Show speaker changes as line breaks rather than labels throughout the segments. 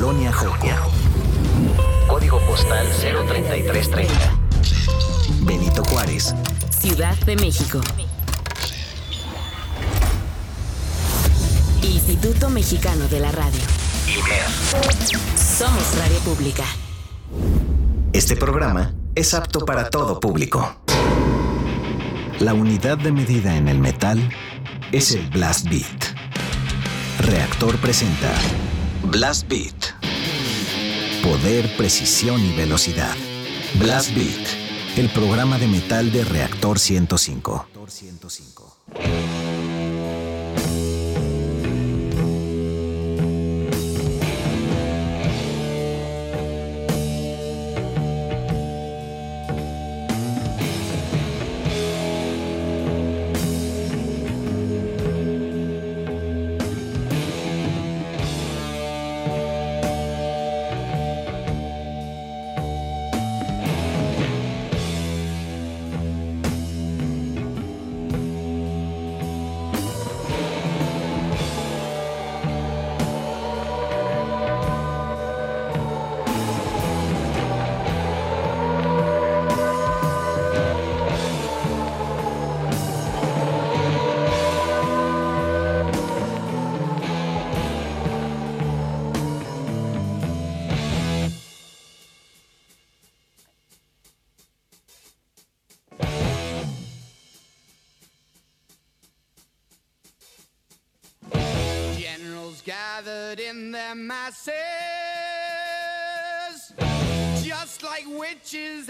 Colonia Joco. Código postal 03330. Benito Juárez.
Ciudad de México. Instituto Mexicano de la Radio. Somos Radio Pública.
Este programa es apto para todo público. La unidad de medida en el metal es el Blast Beat. Reactor presenta Blast Beat. Poder, precisión y velocidad. Blast Beat, el programa de metal de Reactor 105.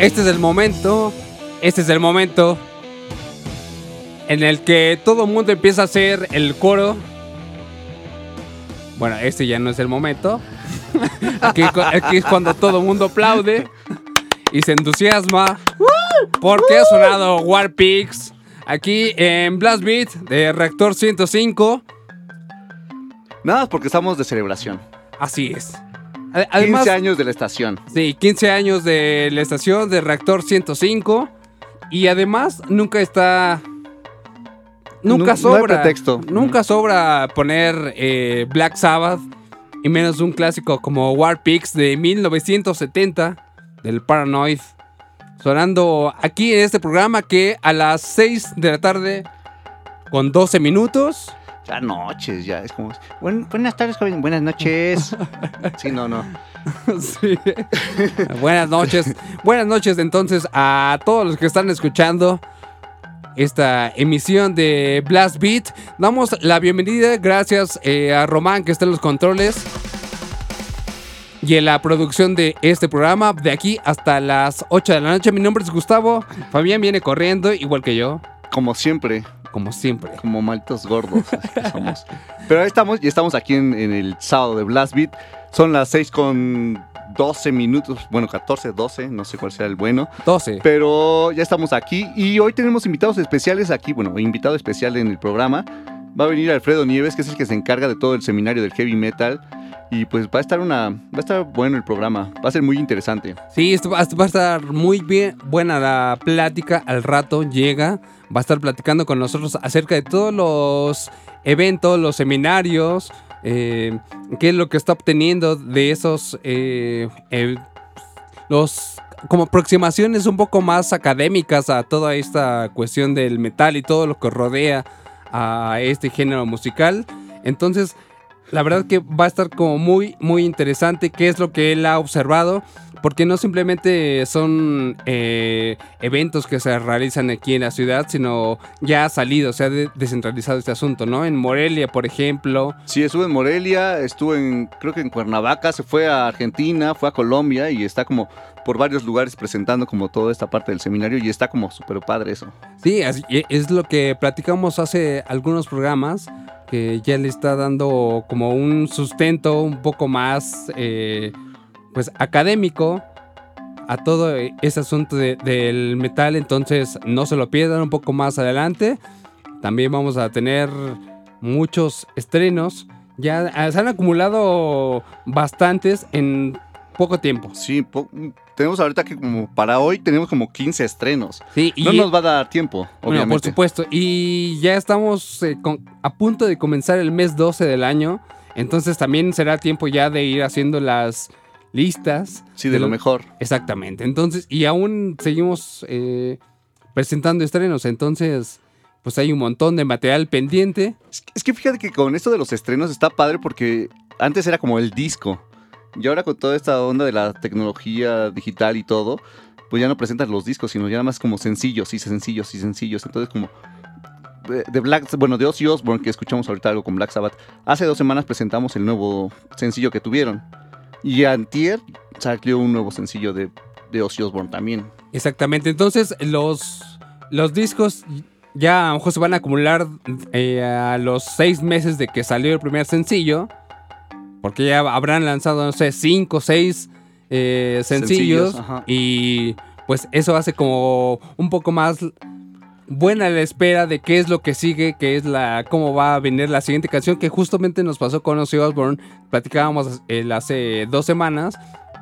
Este es el momento, este es el momento en el que todo el mundo empieza a hacer el coro. Bueno, este ya no es el momento. Aquí, aquí es cuando todo el mundo aplaude y se entusiasma porque ha sonado War Pigs aquí en Blast Beat de Reactor 105.
Nada porque estamos de celebración.
Así es.
15 años de la estación.
Sí, 15 años de la estación de Reactor 105. Y además, nunca está. Nunca
No- no
sobra.
pretexto.
Nunca sobra poner eh, Black Sabbath. Y menos un clásico como War Pigs de 1970 del Paranoid. Sonando aquí en este programa que a las 6 de la tarde, con 12 minutos.
Ya noches, ya. Es como. "Buen- buenas tardes, joven. Buenas noches. Sí, no, no.
Sí. Buenas noches. Buenas noches entonces a todos los que están escuchando esta emisión de Blast Beat. Damos la bienvenida gracias eh, a Román que está en los controles. Y en la producción de este programa, de aquí hasta las 8 de la noche. Mi nombre es Gustavo. Fabián viene corriendo, igual que yo,
Como siempre,
como siempre.
como maltos gordos que somos. Pero ahí estamos, y estamos aquí en, en el sábado de Blast Beat. Son las 6 con 12 minutos, bueno, 14, 12, no sé cuál sea el bueno.
12.
Pero ya estamos aquí y hoy tenemos invitados especiales aquí, bueno, invitado especial en el programa. Va a venir Alfredo Nieves, que es el que se encarga de todo el seminario del heavy metal. Y pues va a estar una, va a estar bueno el programa, va a ser muy interesante.
Sí, esto va, a estar muy bien, buena la plática. Al rato llega, va a estar platicando con nosotros acerca de todos los eventos, los seminarios, eh, qué es lo que está obteniendo de esos, eh, eh, los como aproximaciones un poco más académicas a toda esta cuestión del metal y todo lo que rodea a este género musical. Entonces, la verdad que va a estar como muy, muy interesante qué es lo que él ha observado. Porque no simplemente son eh, eventos que se realizan aquí en la ciudad, sino ya ha salido, se ha de- descentralizado este asunto, ¿no? En Morelia, por ejemplo.
Sí, estuvo en Morelia, estuvo en, creo que en Cuernavaca, se fue a Argentina, fue a Colombia y está como por varios lugares presentando como toda esta parte del seminario y está como súper padre eso.
Sí, es lo que platicamos hace algunos programas, que ya le está dando como un sustento un poco más, eh, pues, académico a todo ese asunto de- del metal, entonces no se lo pierdan un poco más adelante. También vamos a tener muchos estrenos. Ya eh, se han acumulado bastantes en poco tiempo.
Sí, po- tenemos ahorita que como para hoy tenemos como 15 estrenos.
Sí, y
No nos va a dar tiempo,
Bueno, por
obviamente.
supuesto. Y ya estamos eh, con- a punto de comenzar el mes 12 del año. Entonces también será tiempo ya de ir haciendo las listas.
sí, de lo
lo-
mejor.
Exactamente. Entonces, y aún seguimos eh, presentando estrenos. Entonces, pues hay un montón de material pendiente.
Es que, es que fíjate que con esto de los estrenos está padre porque antes era como el disco. Y ahora con toda esta onda de la tecnología digital y todo, pues ya no presentan los discos, sino ya nada más como sencillos y sencillos y sencillos. Entonces como de, de Black, bueno, de Ozzy Osbourne, que escuchamos ahorita algo con Black Sabbath, hace dos semanas presentamos el nuevo sencillo que tuvieron. Y antier salió un nuevo sencillo de, de Ozzy Osbourne también.
Exactamente. Entonces, los, los discos ya a lo mejor se van a acumular eh, a los seis meses de que salió el primer sencillo. Porque ya habrán lanzado, no sé, cinco o seis eh, sencillos.
Sencillos, ajá.
y pues eso hace como un poco más buena la espera de qué es lo que sigue, qué es la, cómo va a venir la siguiente canción que justamente nos pasó con Ozzy Osbourne. Platicábamos hace dos semanas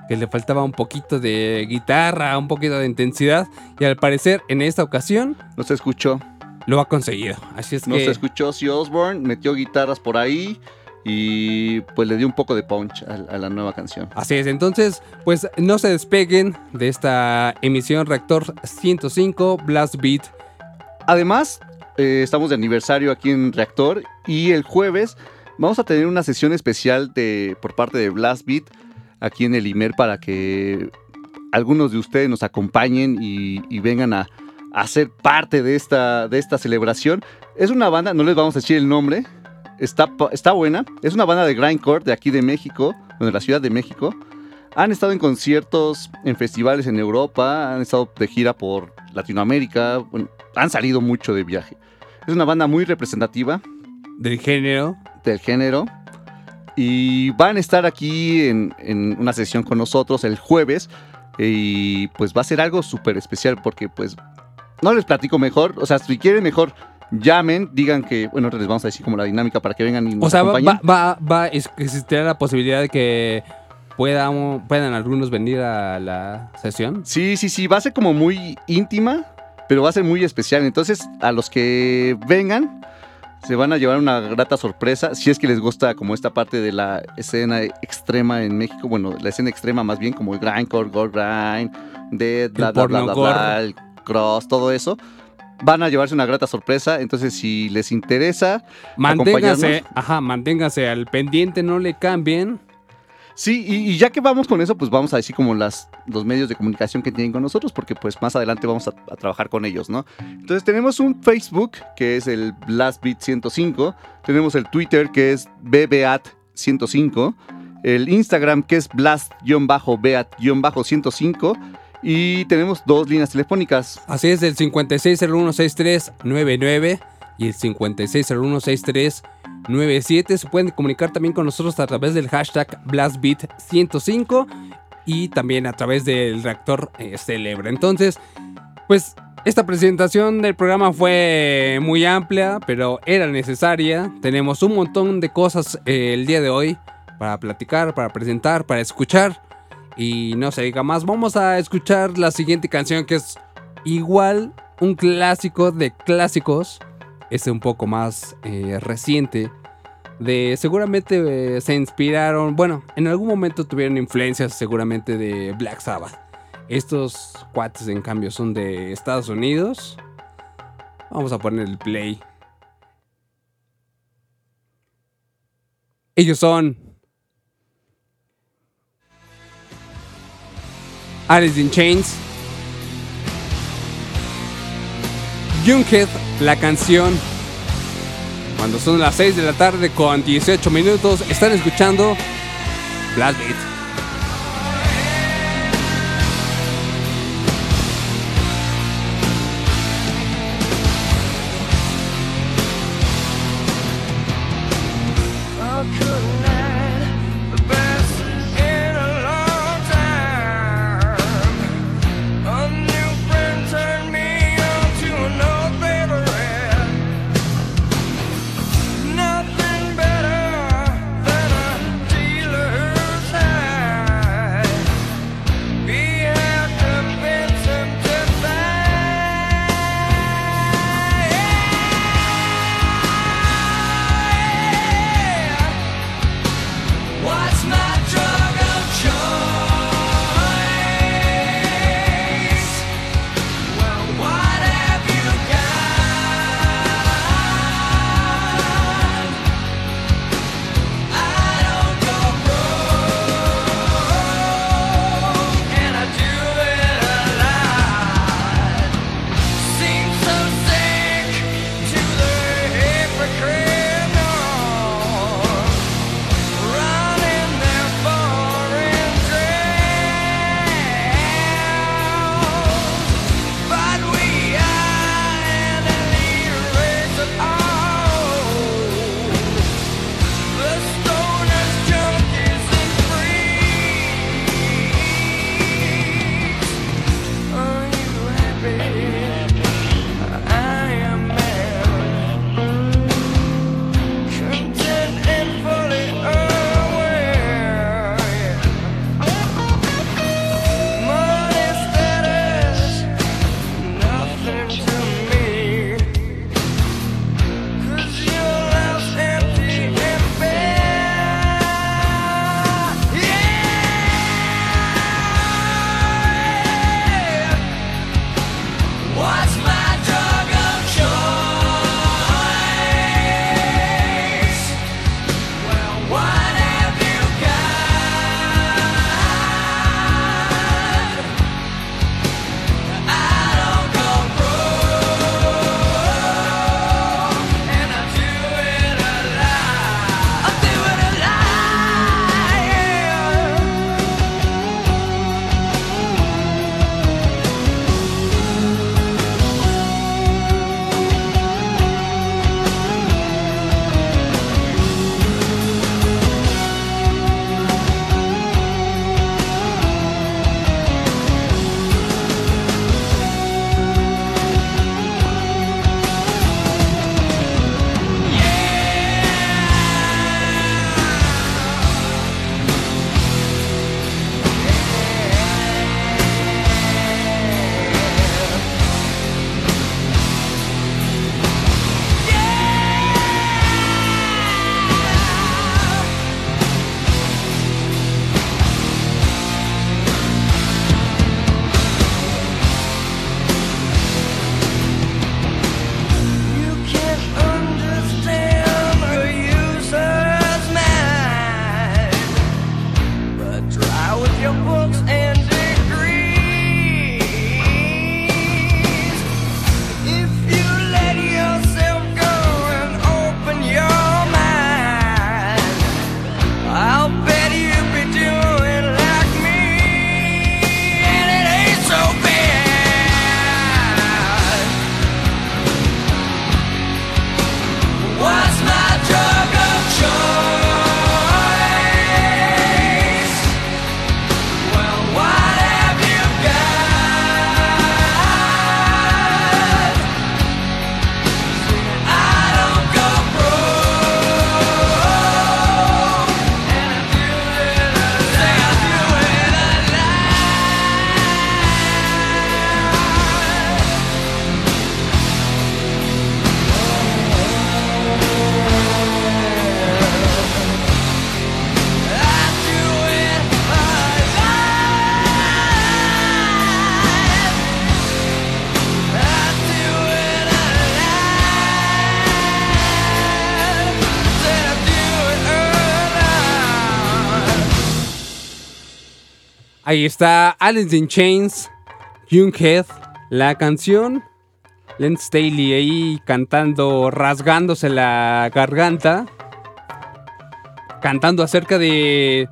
que le faltaba un poquito de guitarra, un poquito de intensidad y al parecer en esta ocasión
No se escuchó.
lo ha conseguido. Así es
No
que
se escuchó Ozzy Osbourne, metió guitarras por ahí y pues le dio un poco de punch a, a la nueva canción.
Así es, entonces, pues no se despeguen de esta emisión Reactor 105 Blast Beat.
Además, eh, estamos de aniversario aquí en Reactor y el jueves vamos a tener una sesión especial de, por parte de Blast Beat aquí en el IMER para que algunos de ustedes nos acompañen y, y vengan a, a ser parte de esta, de esta celebración. Es una banda, no les vamos a decir el nombre, está, está buena. Es una banda de grindcore de aquí de México, de la Ciudad de México. Han estado en conciertos, en festivales en Europa, han estado de gira por Latinoamérica, bueno, han salido mucho de viaje. Es una banda muy representativa
del género.
del género y van a estar aquí en, en una sesión con nosotros el jueves y pues va a ser algo súper especial porque pues no les platico mejor, o sea, si quieren mejor llamen, digan que, bueno, les vamos a decir como la dinámica para que vengan y nos
O sea, va,
acompañen.
va, va, va- es- existirá la posibilidad de que puedan, puedan algunos venir a la sesión.
Sí, sí, sí, va a ser como muy íntima, pero va a ser muy especial. Entonces, a los que vengan, se van a llevar una grata sorpresa. Si es que les gusta como esta parte de la escena extrema en México, bueno, la escena extrema más bien, como el grindcore, gore grind, dead, bla, bla, bla, bla,
porno
bla, el cross, todo eso. Van a llevarse una grata sorpresa. Entonces, si les interesa,
Manténgase,
acompañarnos.
ajá, manténgase al pendiente, no le cambien.
Sí, y, y ya que vamos con eso, pues vamos a decir como las, los medios de comunicación que tienen con nosotros, porque pues más adelante vamos a, a trabajar con ellos, ¿no? Entonces tenemos un Facebook, que es el BlastBeat 105, tenemos el Twitter, que es BBAT 105, el Instagram, que es Blast-Beat-105, y tenemos dos líneas telefónicas.
Así es, el 56016399 y el 56016397. Se pueden comunicar también con nosotros a través del hashtag BlastBeat105 y también a través del reactor eh, Celebra. Entonces, pues esta presentación del programa fue muy amplia, pero era necesaria. Tenemos un montón de cosas eh, el día de hoy para platicar, para presentar, para escuchar. Y no se diga más, vamos a escuchar la siguiente canción que es igual un clásico de clásicos. Este un poco más eh, reciente. De seguramente eh, se inspiraron, bueno, en algún momento tuvieron influencias seguramente de Black Sabbath.
Estos cuates, en cambio, son de Estados Unidos. Vamos a poner el play. Ellos son Alice in Chains. Junkhead, la canción. Cuando son las 6 de la tarde con 18 minutos, están escuchando Blast Beat.
Ahí está Alice in Chains, Junkhead, la canción. Len Staley ahí cantando, rasgándose la garganta. Cantando acerca de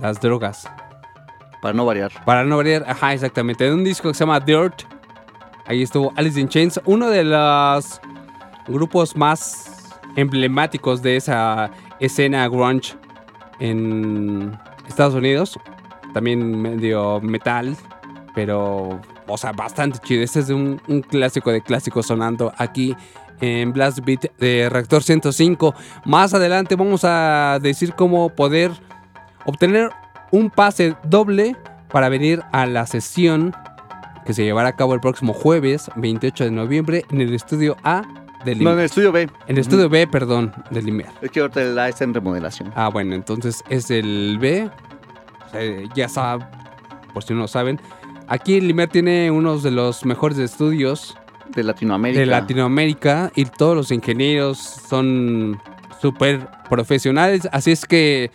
las drogas.
Para no variar.
Para no variar, ajá, exactamente. En un disco que se llama Dirt. Ahí estuvo Alice in Chains, uno de los grupos más emblemáticos de esa escena grunge en Estados Unidos. También medio metal, pero, o sea, bastante chido. Este es un, un clásico de clásicos sonando aquí en Blast Beat de Reactor 105. Más adelante vamos a decir cómo poder obtener un pase doble para venir a la sesión que se llevará a cabo el próximo jueves 28 de noviembre en el estudio A del
No, en
Lim-
el estudio B.
en el estudio B, perdón, del Limer.
Es que ahorita la está en remodelación.
Ah, bueno, entonces es el B. Sea, ya saben, por si no lo saben. Aquí el Limer tiene unos de los mejores estudios
De Latinoamérica.
de Latinoamérica y todos los ingenieros son súper profesionales. Así es que,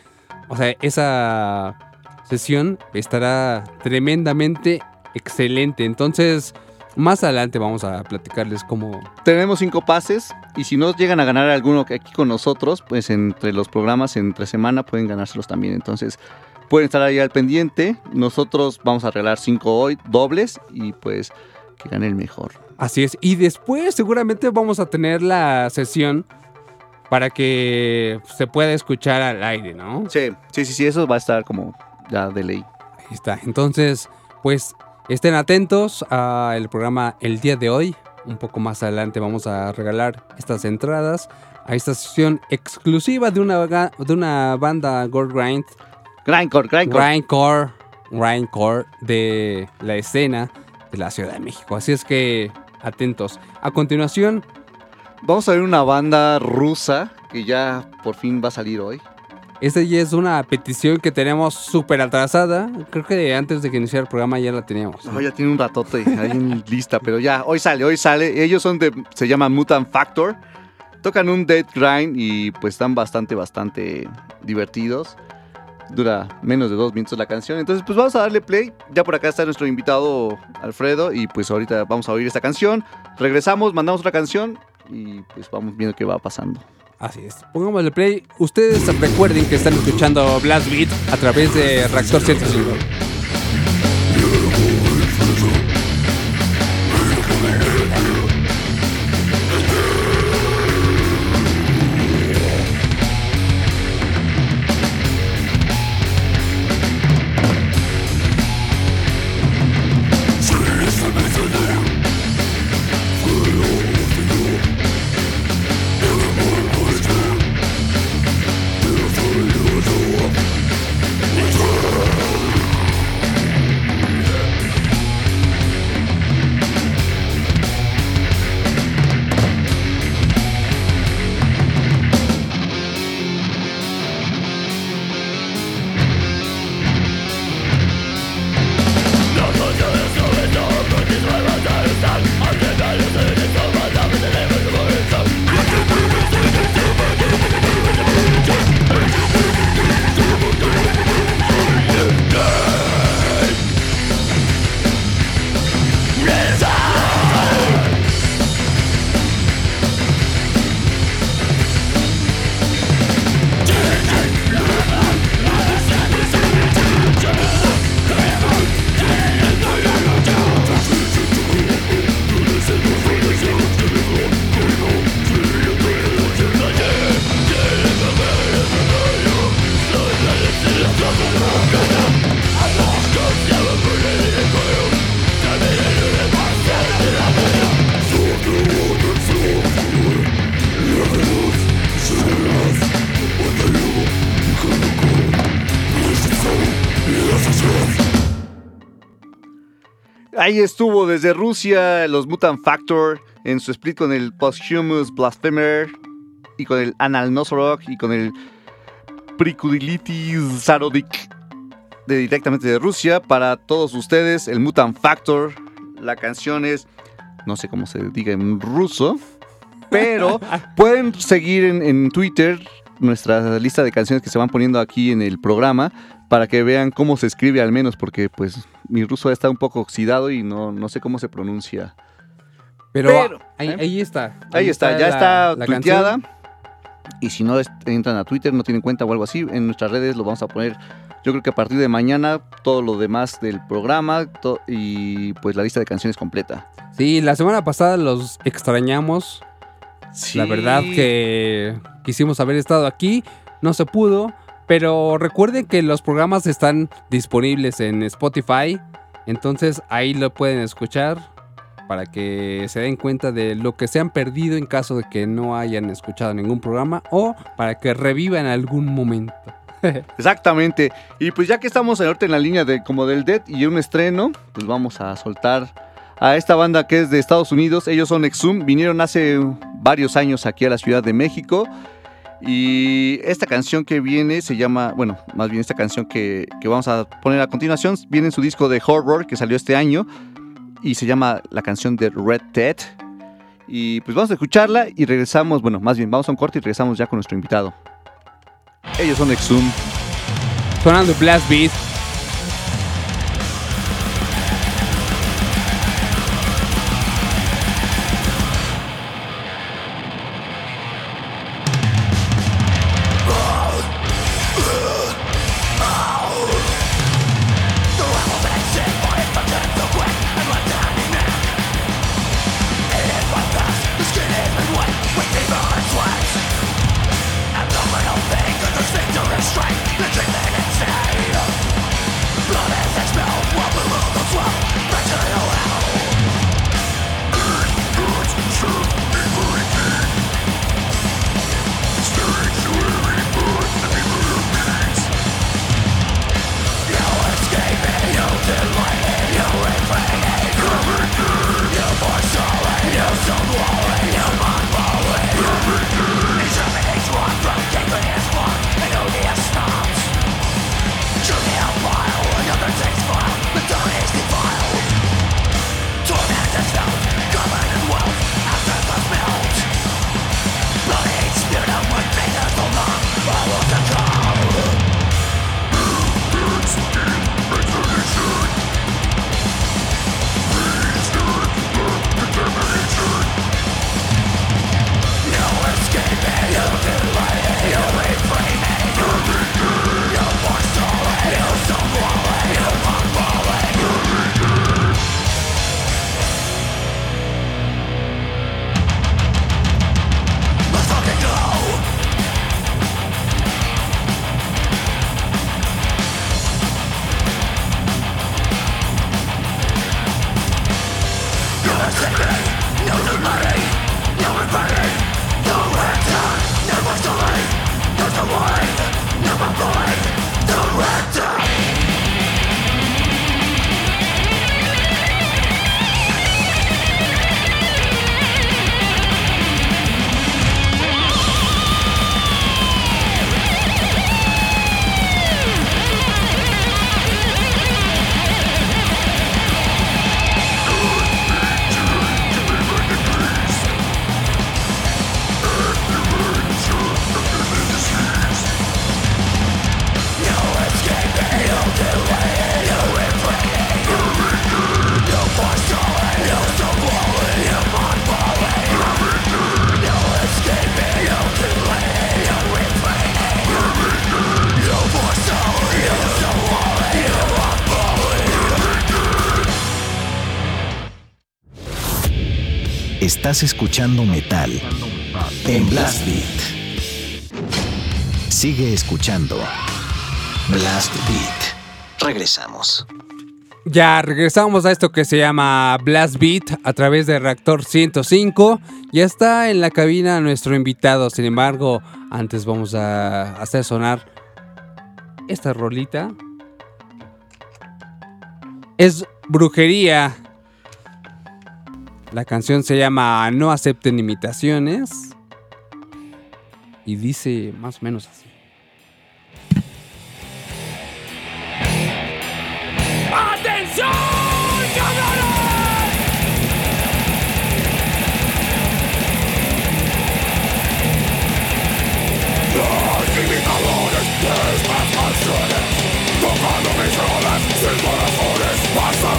o sea, esa sesión estará tremendamente excelente. Entonces, más adelante vamos a platicarles cómo...
Tenemos cinco pases y si no llegan a ganar alguno aquí con nosotros, pues entre los programas entre semana pueden ganárselos también. Entonces pueden estar ahí al pendiente. Nosotros vamos a regalar cinco hoy, dobles y pues que gane el mejor.
Así es. Y después seguramente vamos a tener la sesión para que se pueda escuchar al aire, ¿no?
Sí, sí, sí, sí, eso va a estar como ya de ley.
Ahí está. Entonces, pues estén atentos al programa el día de hoy. Un poco más adelante vamos a regalar estas entradas a esta sesión exclusiva de una, de una banda Gold Grind,
Grindcore, Grindcore.
Grindcore, Grindcore de la escena de la Ciudad de México. Así es que atentos. A continuación,
Vamos a ver una banda rusa que ya por fin va a salir hoy.
esta ya es una petición que tenemos súper atrasada. Creo que antes de que iniciara el programa ya la teníamos. ¿no?
Ya tiene un ratote ahí en lista, pero ya, hoy sale, hoy sale. Ellos son de, se llaman Mutant Factor. Tocan un Dead Grind y pues están bastante, bastante divertidos. Dura menos de dos minutos la canción. Entonces, pues vamos a darle play. Ya por acá está nuestro invitado Alfredo y pues ahorita vamos a oír esta canción. Regresamos, mandamos otra canción y pues vamos viendo qué va pasando.
Así es. Pongámosle play. Ustedes recuerden que están escuchando Blast Beat a través de Reactor 105.
Ahí estuvo desde Rusia los Mutant Factor en su split con el Posthumous Blasphemer y con el Anal Nosorok y con el Prikudilitis Zarodik de directamente de Rusia para todos ustedes el Mutant Factor. La canción es no sé cómo se diga en ruso pero pueden seguir en, en Twitter nuestra lista de canciones que se van poniendo aquí en el programa para que vean cómo se escribe al menos, porque pues mi ruso está un poco oxidado y no, no sé cómo se pronuncia.
Pero,
Pero,
ahí,
¿eh?
ahí está.
Ahí, está, ya
la-
está
la
tuiteada.
canción.
Y si no entran a Twitter, no tienen cuenta o algo así, en nuestras redes lo vamos a poner. Yo creo que a partir de mañana todo lo demás del programa y pues la lista de canciones completa.
Sí, la semana pasada los extrañamos. La verdad que quisimos haber estado aquí, no se pudo, pero recuerden que los programas están disponibles en Spotify, entonces ahí lo pueden escuchar para que se den cuenta de lo que se han perdido en caso de que no hayan escuchado ningún programa o para que revivan algún momento.
Exactamente. Y pues ya que estamos ahorita en la línea de como del Dead y un estreno, pues vamos a soltar a esta banda que es de Estados Unidos. Ellos son Exhum, vinieron hace varios años aquí a la Ciudad de México. Y esta canción que viene se llama, bueno, más bien esta canción que, que vamos a poner a continuación, viene en su disco de horror que salió este año y se llama la canción de Red Dead. Y pues vamos a escucharla y regresamos, bueno, más bien vamos a un corte y regresamos ya con nuestro invitado. Ellos son Exhum.
Sonando Blast Beat.
Estás escuchando metal en Blast Beat. Sigue escuchando Blast Beat. Regresamos.
Ya regresamos a esto que se llama Blast Beat a través de Reactor 105. Ya está en la cabina nuestro invitado. Sin embargo, antes vamos a hacer sonar esta rolita. Es brujería. La canción se llama No acepten imitaciones. Y dice más o menos así.
¡Atención, cabrones! Los imitadores de estas canciones, tocando mis rolas sin corazones, pasan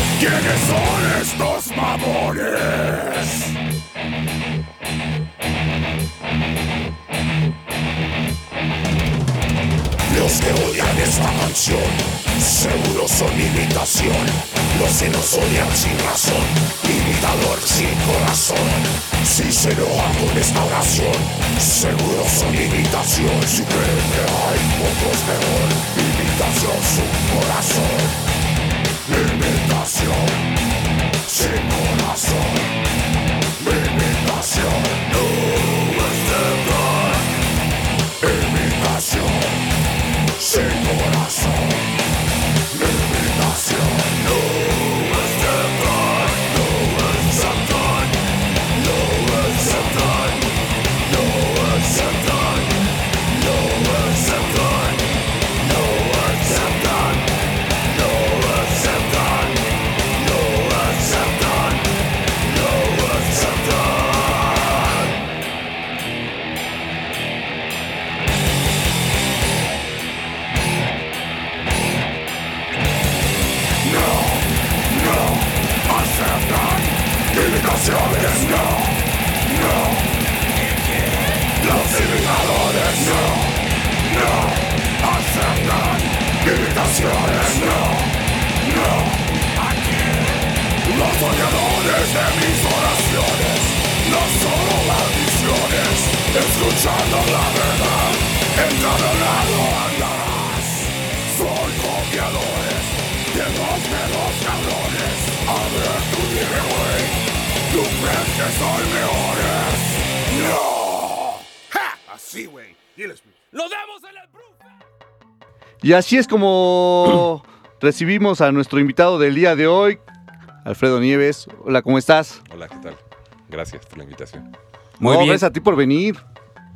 amores. Los que odian esta canción, seguro son imitación. Los que nos odian sin razón, imitador sin corazón. Si se enojan con esta oración, seguro son imitación. Si creen que hay otros mejor, imitación sin corazón. Imitación sin corazón. Imitación, no es verdad. Imitación sin corazón.
Y así es como recibimos a nuestro invitado del día de hoy, Alfredo Nieves. Hola, ¿cómo estás?
Hola, ¿qué tal? Gracias por la invitación.
Muy
No,
bien.
Gracias a ti por venir.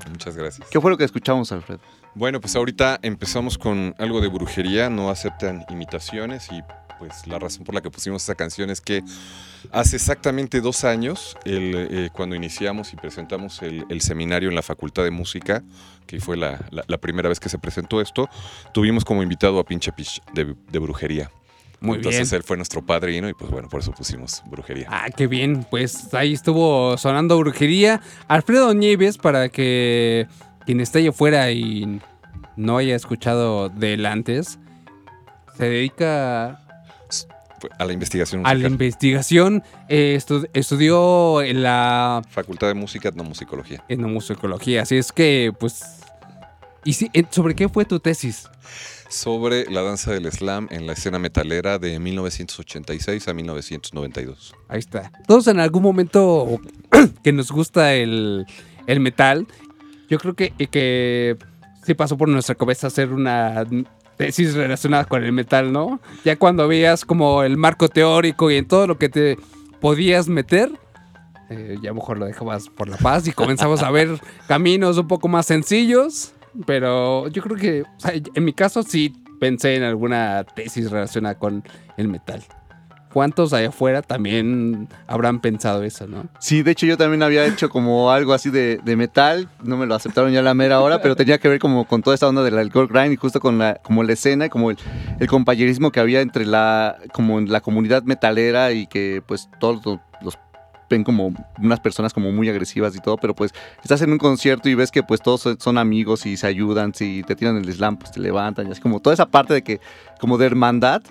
Muchas gracias.
¿Qué fue lo que escuchamos, Alfredo?
Bueno, pues ahorita empezamos con algo de brujería, no aceptan imitaciones y pues la razón por la que pusimos esa canción es que hace exactamente dos años, el, eh, cuando iniciamos y presentamos el, el seminario en la Facultad de Música, que fue la, la- la primera vez que se presentó esto, tuvimos como invitado a Pinche Pich de, de brujería.
Muy
Entonces
bien.
él fue nuestro padrino y pues bueno, por eso pusimos brujería.
Ah, qué bien. Pues ahí estuvo sonando brujería. Alfredo Nieves, para que quien esté allá afuera y no haya escuchado de él antes, se dedica
A la investigación
a la investigación. eh, estu- estudió en la
Facultad de Música, no musicología.
etnomusicología. Así es que, pues. ¿Y si- eh, sobre qué fue tu tesis?
sobre la danza del slam en la escena metalera de 1986 a 1992.
Ahí está. Todos en algún momento que nos gusta el, el metal, yo creo que, que sí pasó por nuestra cabeza hacer una tesis relacionada con el metal, ¿no? Ya cuando veías como el marco teórico y en todo lo que te podías meter, eh, ya mejor lo dejabas por la paz y comenzabas a ver caminos un poco más sencillos. Pero yo creo que, o sea, en mi caso sí pensé en alguna tesis relacionada con el metal. ¿Cuántos allá afuera también habrán pensado eso, no?
Sí, de hecho yo también había hecho como algo así de, metal, no me lo aceptaron ya a la mera hora, pero tenía que ver como con toda esta onda del alcohol grind y justo con la, como la escena, como el, compañerismo que había entre la, como la comunidad metalera y que pues todos los, ven como unas personas como muy agresivas y todo, pero pues estás en un concierto y ves que pues todos son amigos y se ayudan, si te tiran el slam pues te levantan y así como toda esa parte de que como de hermandad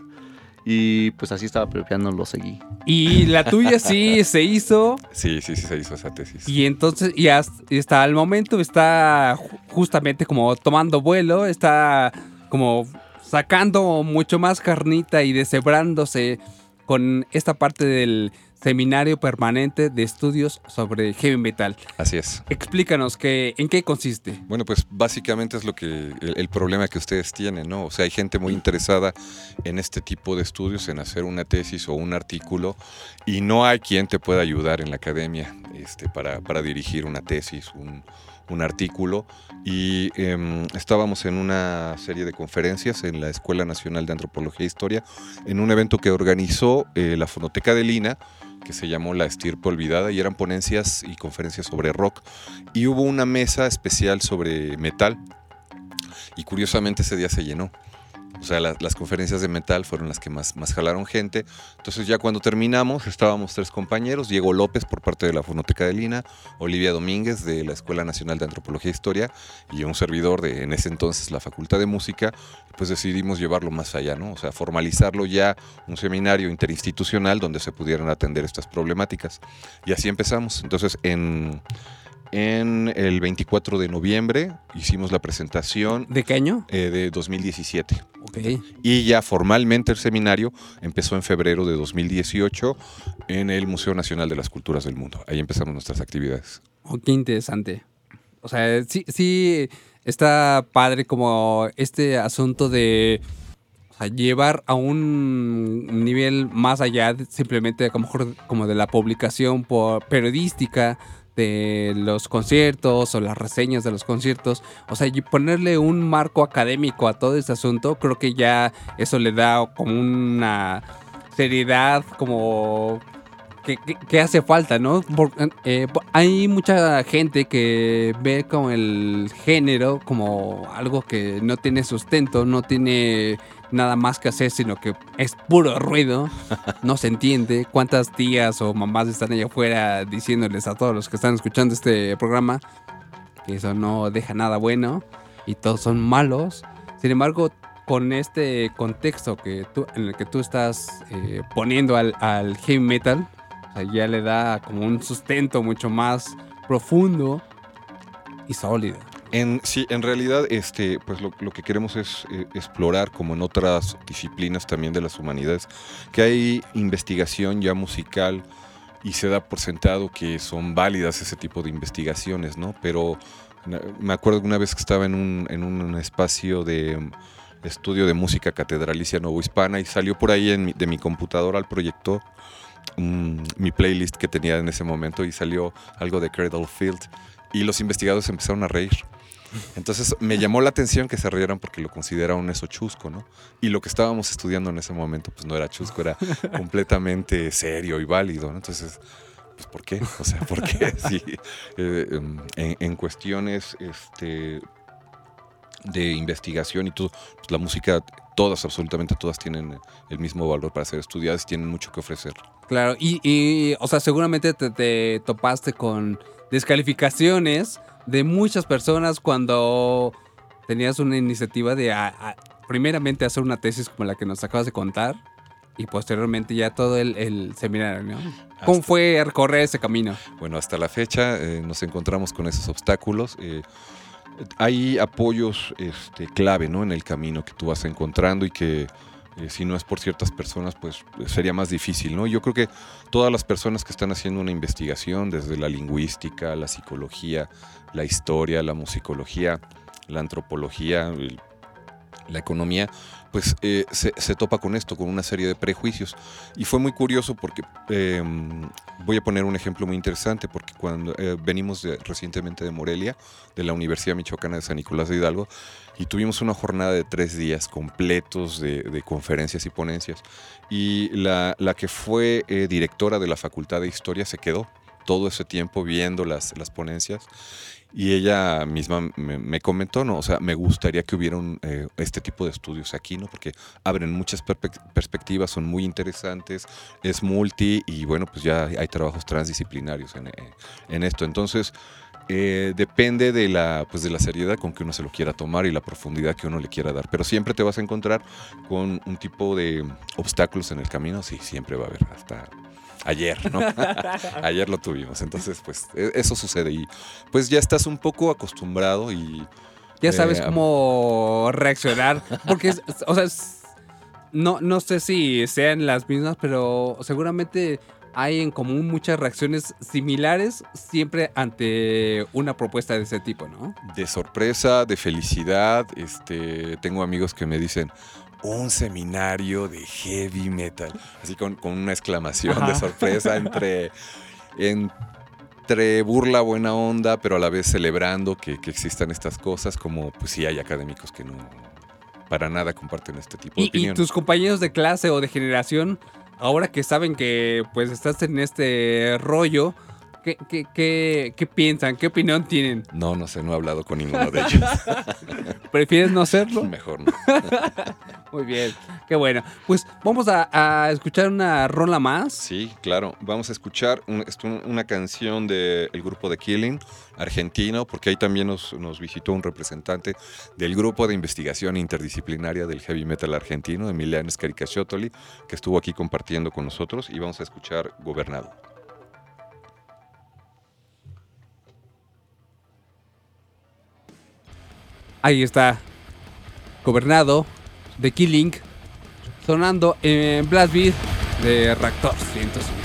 y pues así estaba, no lo seguí.
Y la tuya sí se hizo
Sí, sí, sí se hizo esa tesis.
y entonces y hasta, el momento está ju- justamente como tomando vuelo, está como sacando mucho más carnita y deshebrándose con esta parte del seminario permanente de estudios sobre heavy metal.
Así es.
Explícanos que, en qué consiste.
Bueno, pues básicamente es lo que el, el problema que ustedes tienen, ¿no? O sea, hay gente muy interesada en este tipo de estudios, en hacer una tesis o un artículo, y no hay quien te pueda ayudar en la academia este, para, para dirigir una tesis, un, un artículo. Y em, estábamos en una serie de conferencias en la Escuela Nacional de Antropología e Historia, en un evento que organizó eh, la Fonoteca de Lina, que se llamó La Estirpe Olvidada, y eran ponencias y conferencias sobre rock y hubo una mesa especial sobre metal y curiosamente ese día se llenó. O sea, la- las conferencias de metal fueron las que más, más jalaron gente. Entonces ya cuando terminamos estábamos tres compañeros, Diego López por parte de la Fonoteca de Lina, Olivia Domínguez de la Escuela Nacional de Antropología e Historia y un servidor de en ese entonces la Facultad de Música, pues decidimos llevarlo más allá, ¿no? O sea, formalizarlo ya un seminario interinstitucional donde se pudieran atender estas problemáticas. Y así empezamos. Entonces, en, en el 24 de noviembre hicimos la presentación
¿De qué año?
eh, de 2017.
Ok.
Y ya formalmente el seminario empezó en febrero de 2018 en el Museo Nacional de las Culturas del Mundo. Ahí empezamos nuestras actividades.
Oh, qué interesante. O sea, sí, sí está padre como este asunto de o sea, llevar a un nivel más allá de simplemente a lo mejor como de la publicación por periodística de los conciertos o las reseñas de los conciertos, o sea, y ponerle un marco académico a todo este asunto, creo que ya eso le da como una seriedad, como que, hace falta, ¿no? Por- eh, po- hay mucha gente que ve como el género como algo que no tiene sustento, no tiene nada más que hacer, sino que es puro ruido, no se entiende. ¿Cuántas tías o mamás están allá afuera diciéndoles a todos los que están escuchando este programa que eso no deja nada bueno y todos son malos? Sin embargo, con este contexto que tú, en el que tú estás eh, poniendo al, heavy metal, ya le da como un sustento mucho más profundo y sólido.
En, sí, en realidad, este, pues lo, lo que queremos es eh, explorar, como en otras disciplinas también de las humanidades, que hay investigación ya musical y se da por sentado que son válidas ese tipo de investigaciones, ¿no? Pero me acuerdo una vez que estaba en un, en un espacio de estudio de música catedralicia novohispana y salió por ahí en mi- de mi computadora al proyector mm, mi playlist que tenía en ese momento y salió algo de Cradle Field y los investigadores empezaron a reír. Entonces me llamó la atención que se rieran porque lo consideraban eso chusco, ¿no? Y lo que estábamos estudiando en ese momento pues no era chusco, era completamente serio y válido, ¿no? Entonces, pues ¿por qué? O sea, ¿por qué? Sí, eh, em, en, en cuestiones este, de investigación y todo, pues la música, todas, absolutamente todas tienen el mismo valor para ser estudiadas y tienen mucho que ofrecer.
Claro, y, y, o sea, seguramente te, te topaste con descalificaciones de muchas personas cuando tenías una iniciativa de, a- a- primeramente, hacer una tesis como la que nos acabas de contar y posteriormente ya todo el, el seminario, ¿no? ¿Cómo fue recorrer ese camino?
Bueno, hasta la fecha eh, nos encontramos con esos obstáculos. eh, hay apoyos este, clave ¿no? en el camino que tú vas encontrando y que eh, si no es por ciertas personas, pues sería más difícil. ¿no? Yo creo que todas las personas que están haciendo una investigación, desde la lingüística, la psicología, la historia, la musicología, la antropología, el- la economía, pues eh, se, se topa con esto, con una serie de prejuicios. Y fue muy curioso porque eh, voy a poner un ejemplo muy interesante, porque cuando eh, venimos de- recientemente de Morelia, de la Universidad Michoacana de San Nicolás de Hidalgo, y tuvimos una jornada de tres días completos de, conferencias y ponencias. Y la, la que fue eh, directora de la Facultad de Historia se quedó todo ese tiempo viendo las, las ponencias. Y ella misma me, me comentó, ¿no? O sea, me gustaría que hubiera eh, este tipo de estudios aquí, ¿no? Porque abren muchas perspectivas, son muy interesantes, es multi y bueno, pues ya hay trabajos transdisciplinarios en, eh, en esto. Entonces, eh, depende de la, pues de la seriedad con que uno se lo quiera tomar y la profundidad que uno le quiera dar. Pero siempre te vas a encontrar con un tipo de obstáculos en el camino, sí, siempre va a haber, hasta ayer, ¿no? ayer lo tuvimos. Entonces, pues e- eso sucede y pues ya estás un poco acostumbrado y...
Ya sabes
Eh,
cómo reaccionar. Porque, es- o sea, es- no, no sé si sean las mismas, pero seguramente hay en común muchas reacciones similares siempre ante una propuesta de ese tipo, ¿no?
de sorpresa, de felicidad. Este, tengo amigos que me dicen un seminario de heavy metal, así con, con una exclamación de sorpresa entre, entre burla, buena onda, pero a la vez celebrando que, que existan estas cosas, como pues sí hay académicos que no para nada comparten este tipo de
Y, y
opinión.
tus compañeros de clase o de generación, ahora que saben que pues estás en este rollo, ¿Qué, qué, qué, qué piensan? ¿Qué opinión tienen?
No, no sé, no he hablado con ninguno de ellos.
¿Prefieres no hacerlo?
Mejor no.
Muy bien, qué bueno. Pues vamos a, a escuchar una rola más.
Sí, claro. Vamos a escuchar un- una canción del grupo de Killing, argentino, porque ahí también nos, nos visitó un representante del grupo de investigación interdisciplinaria del heavy metal argentino, Emiliano Scaricaciotoli, que estuvo aquí compartiendo con nosotros y vamos a escuchar Gobernado.
Ahí está. Gobernado de Killing. Sonando en Blast de Raptor 105.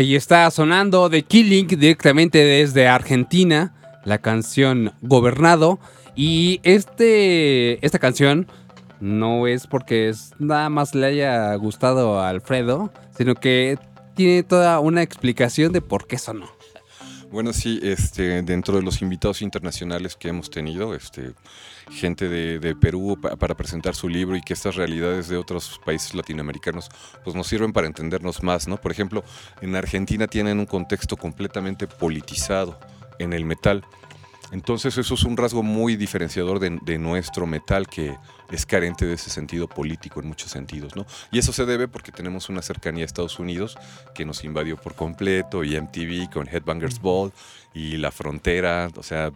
Ahí está sonando The Killing directamente desde Argentina, la canción Gobernado. Y este, esta canción no es porque es, nada más le haya gustado a Alfredo, sino que tiene toda una explicación de por qué sonó.
Bueno, sí, este, dentro de los invitados internacionales que hemos tenido, este, gente de, de Perú pa- para presentar su libro y que estas realidades de otros países latinoamericanos pues nos sirven para entendernos más, ¿no? Por ejemplo, en Argentina tienen un contexto completamente politizado en el metal. Entonces eso es un rasgo muy diferenciador de, de nuestro metal que es carente de ese sentido político en muchos sentidos, ¿no? Y eso se debe porque tenemos una cercanía a Estados Unidos que nos invadió por completo y MTV con Headbangers Ball y La Frontera, o sea,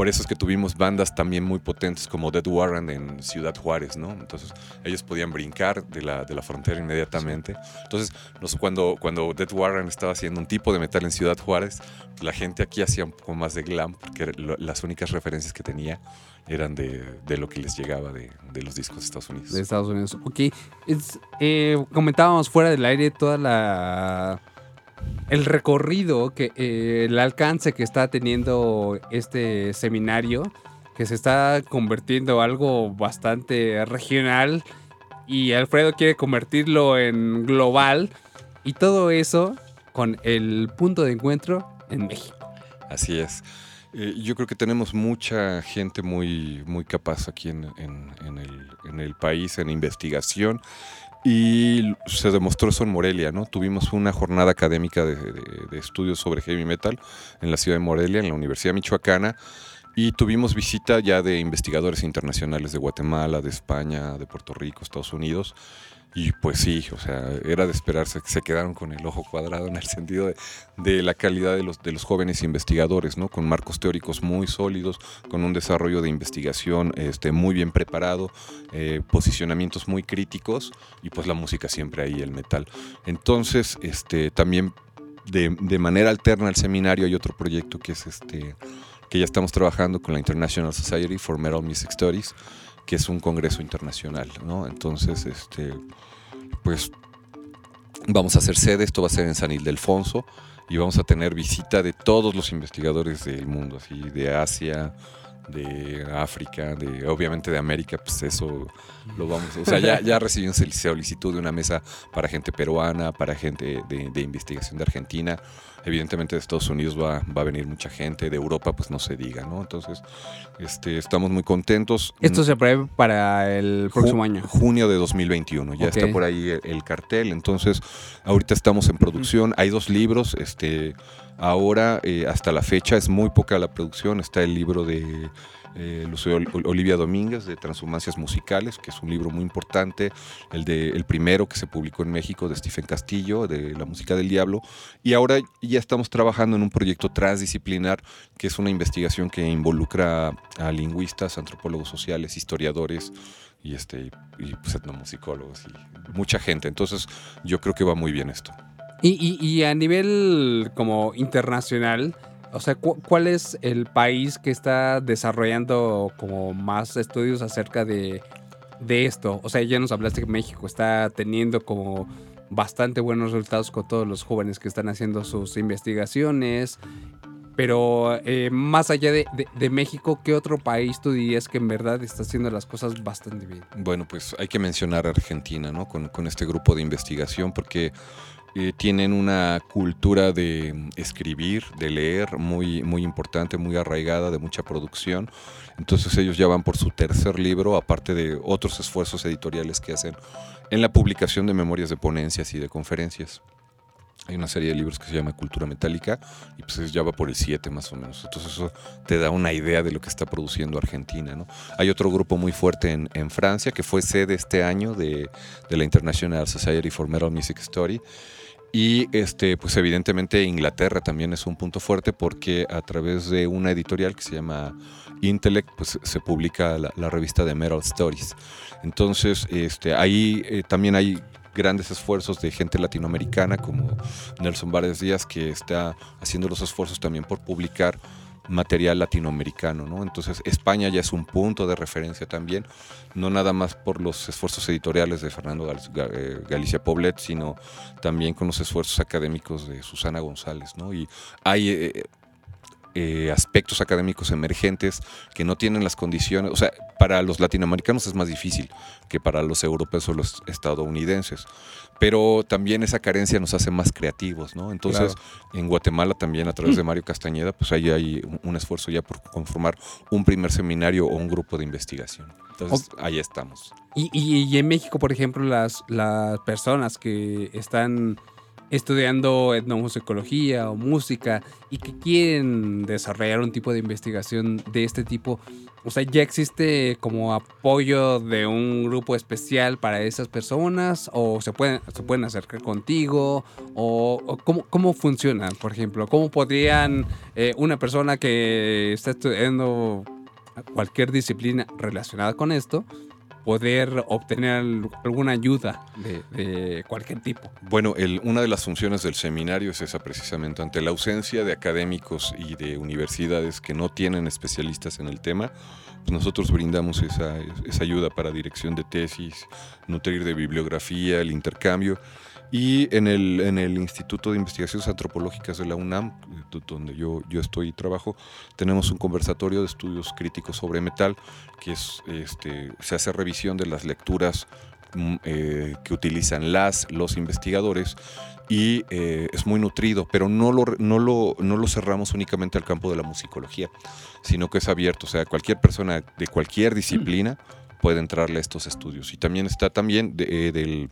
por eso es que tuvimos bandas también muy potentes como Dead Warren en Ciudad Juárez, ¿no? Entonces ellos podían brincar de la, de la frontera inmediatamente. Entonces nos- cuando, cuando Dead Warren estaba haciendo un tipo de metal en Ciudad Juárez, la gente aquí hacía un poco más de glam porque las únicas referencias que tenía eran de, de lo que les llegaba de, de los discos de Estados Unidos.
de Estados Unidos. Ok. Eh, comentábamos fuera del aire toda la. El recorrido, que eh, el alcance que está teniendo este seminario, que se está convirtiendo algo bastante regional y Alfredo quiere convertirlo en global y todo eso con el punto de encuentro en México.
Así es. Eh, yo creo que tenemos mucha gente muy, muy capaz aquí el, en el país en investigación y se demostró eso en Morelia, ¿no? Tuvimos una jornada académica de, de- estudios sobre heavy metal en la ciudad de Morelia, en la Universidad Michoacana, y tuvimos visita ya de investigadores internacionales de Guatemala, de España, de Puerto Rico, Estados Unidos. Y pues sí, o sea, era de esperarse, se quedaron con el ojo cuadrado en el sentido de, de la calidad de los, de los jóvenes investigadores, ¿no? Con marcos teóricos muy sólidos, con un desarrollo de investigación este, muy bien preparado, eh, posicionamientos muy críticos y pues la música siempre ahí, el metal. Entonces, este, también de, de manera alterna al seminario hay otro proyecto que es este que ya estamos trabajando con la International Society for Metal Music Studies, que es un congreso internacional, ¿no? Entonces, este, pues vamos a hacer sede, esto va a ser en San Ildefonso y vamos a tener visita de todos los investigadores del mundo, así de Asia, de África, de obviamente de América, pues eso lo vamos, o sea, ya, ya recibimos solicitud de una mesa para gente peruana, para gente de investigación de Argentina, evidentemente de Estados Unidos va, va a venir mucha gente, de Europa pues no se diga, ¿no? Entonces, este, estamos muy contentos.
Esto se prevé para el próximo
Ju-
año.
Junio de 2021, ya está por ahí el, el cartel, entonces ahorita estamos en producción, hay dos libros, este, ahora eh, hasta la fecha es muy poca la producción, está el libro de eh, Olivia Domínguez de Transhumancias Musicales, que es un libro muy importante, el, de, el primero que se publicó en México de Stephen Castillo, de La Música del Diablo, y ahora ya estamos trabajando en un proyecto transdisciplinar, que es una investigación que involucra a lingüistas, antropólogos sociales, historiadores, y este y pues etnomusicólogos y mucha gente. Entonces, yo creo que va muy bien esto.
Y, y- y a nivel como internacional, o sea, cu- ¿cuál es el país que está desarrollando como más estudios acerca de, de esto? O sea, ya nos hablaste que México está teniendo como bastante buenos resultados con todos los jóvenes que están haciendo sus investigaciones. Pero eh, más allá de, de- México, ¿qué otro país tú dirías que en verdad está haciendo las cosas bastante bien?
Bueno, pues hay que mencionar Argentina, ¿no? Con, con este grupo de investigación, porque eh, tienen una cultura de mm, escribir, de leer, muy, muy importante, muy arraigada, de mucha producción. Entonces ellos ya van por su tercer libro, aparte de otros esfuerzos editoriales que hacen en la publicación de memorias de ponencias y de conferencias. Hay una serie de libros que se llama Cultura Metálica y pues ya va por el 7 más o menos. Entonces eso te da una idea de lo que está produciendo Argentina. ¿no? Hay otro grupo muy fuerte en, en Francia que fue sede este año de, de la International Society for Metal Music Story. Y este, pues evidentemente Inglaterra también es un punto fuerte porque a través de una editorial que se llama Intellect, pues se publica la, revista de Metal Stories. Entonces, este, ahí eh, también hay grandes esfuerzos de gente latinoamericana como Nelson Vares Díaz que está haciendo los esfuerzos también por publicar material latinoamericano, ¿no? Entonces España ya es un punto de referencia también, no nada más por los esfuerzos editoriales de Fernando eh, Galicia Poblet, sino también con los esfuerzos académicos de Susana González, ¿no? Y hay eh, eh, aspectos académicos emergentes que no tienen las condiciones, o sea, para los latinoamericanos es más difícil que para los europeos o los estadounidenses, pero también esa carencia nos hace más creativos, ¿no? Entonces, en Guatemala también a través de Mario Castañeda, pues ahí hay un, esfuerzo ya por conformar un primer seminario o un grupo de investigación. Entonces, ahí estamos.
Y, y- y en México, por ejemplo, las, las personas que están estudiando etnomusicología o música y que quieren desarrollar un tipo de investigación de este tipo, o sea, ¿ya existe como apoyo de un grupo especial para esas personas? ¿O se pueden, se pueden acercar contigo? ¿O, cómo, cómo funciona, por ejemplo? ¿Cómo podrían eh, una persona que está estudiando cualquier disciplina relacionada con esto poder obtener al- alguna ayuda de, de cualquier tipo.
Bueno, el- una de las funciones del seminario es esa precisamente, ante la ausencia de académicos y de universidades que no tienen especialistas en el tema, pues nosotros brindamos esa, esa ayuda para dirección de tesis, nutrir de bibliografía, el intercambio. Y en el, en el Instituto de Investigaciones Antropológicas de la UNAM, do- donde yo, yo estoy y trabajo, tenemos un conversatorio de estudios críticos sobre metal, que es, este, se hace revisión de las lecturas mm, eh, que utilizan las, los investigadores y eh, es muy nutrido, pero no lo, no, lo, no lo cerramos únicamente al campo de la musicología, sino que es abierto, o sea, cualquier persona de cualquier disciplina puede entrarle a estos estudios. Y también está también de- eh, del,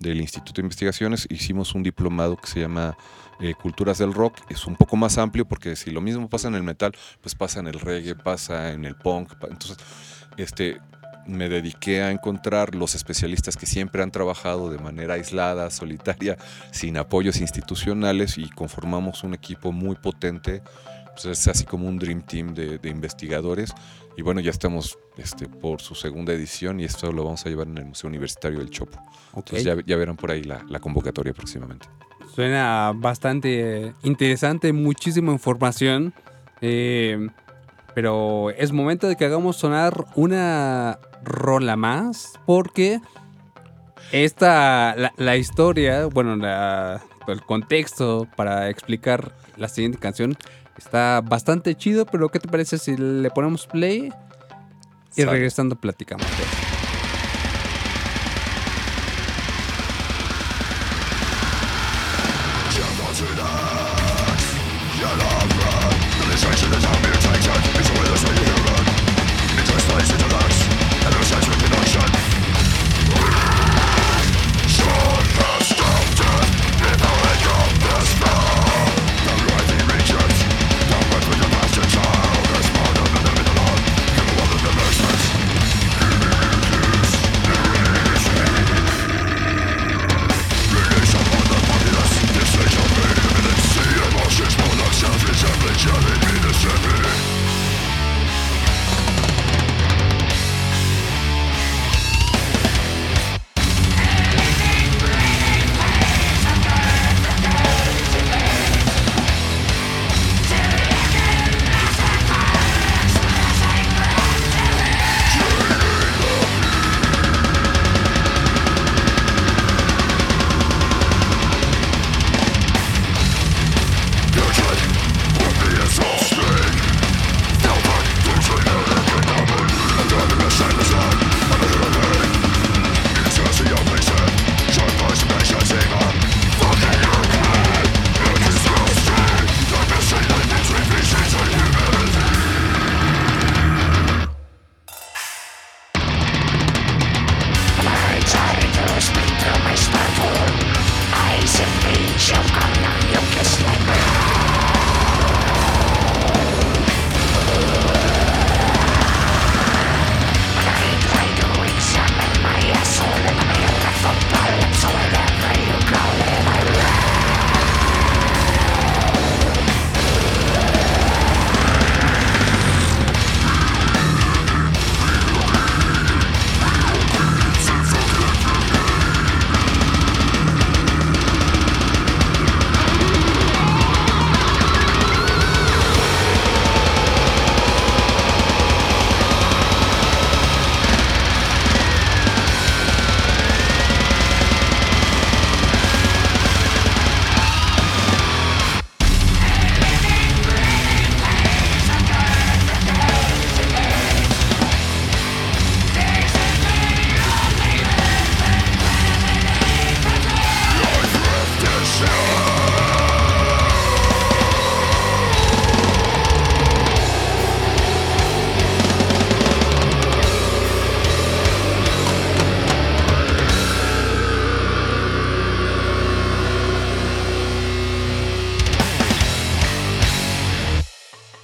del Instituto de Investigaciones, hicimos un diplomado que se llama eh, Culturas del Rock, es un poco más amplio porque si lo mismo pasa en el metal, pues pasa en el reggae, pasa en el punk, entonces este, me dediqué a encontrar los especialistas que siempre han trabajado de manera aislada, solitaria, sin apoyos institucionales y conformamos un equipo muy potente. Pues es así como un Dream Team de, de investigadores. Y bueno, ya estamos este, por su segunda edición y esto lo vamos a llevar en el Museo Universitario del Chopo. Entonces ya, ya verán por ahí la, la convocatoria próximamente.
Suena bastante eh, interesante, muchísima información. eh, pero es momento de que hagamos sonar una rola más. Porque esta, la, la historia, bueno, la- el contexto para explicar la siguiente canción está bastante chido. Pero ¿qué te parece si le ponemos play? Y
Sale.
regresando platicamos.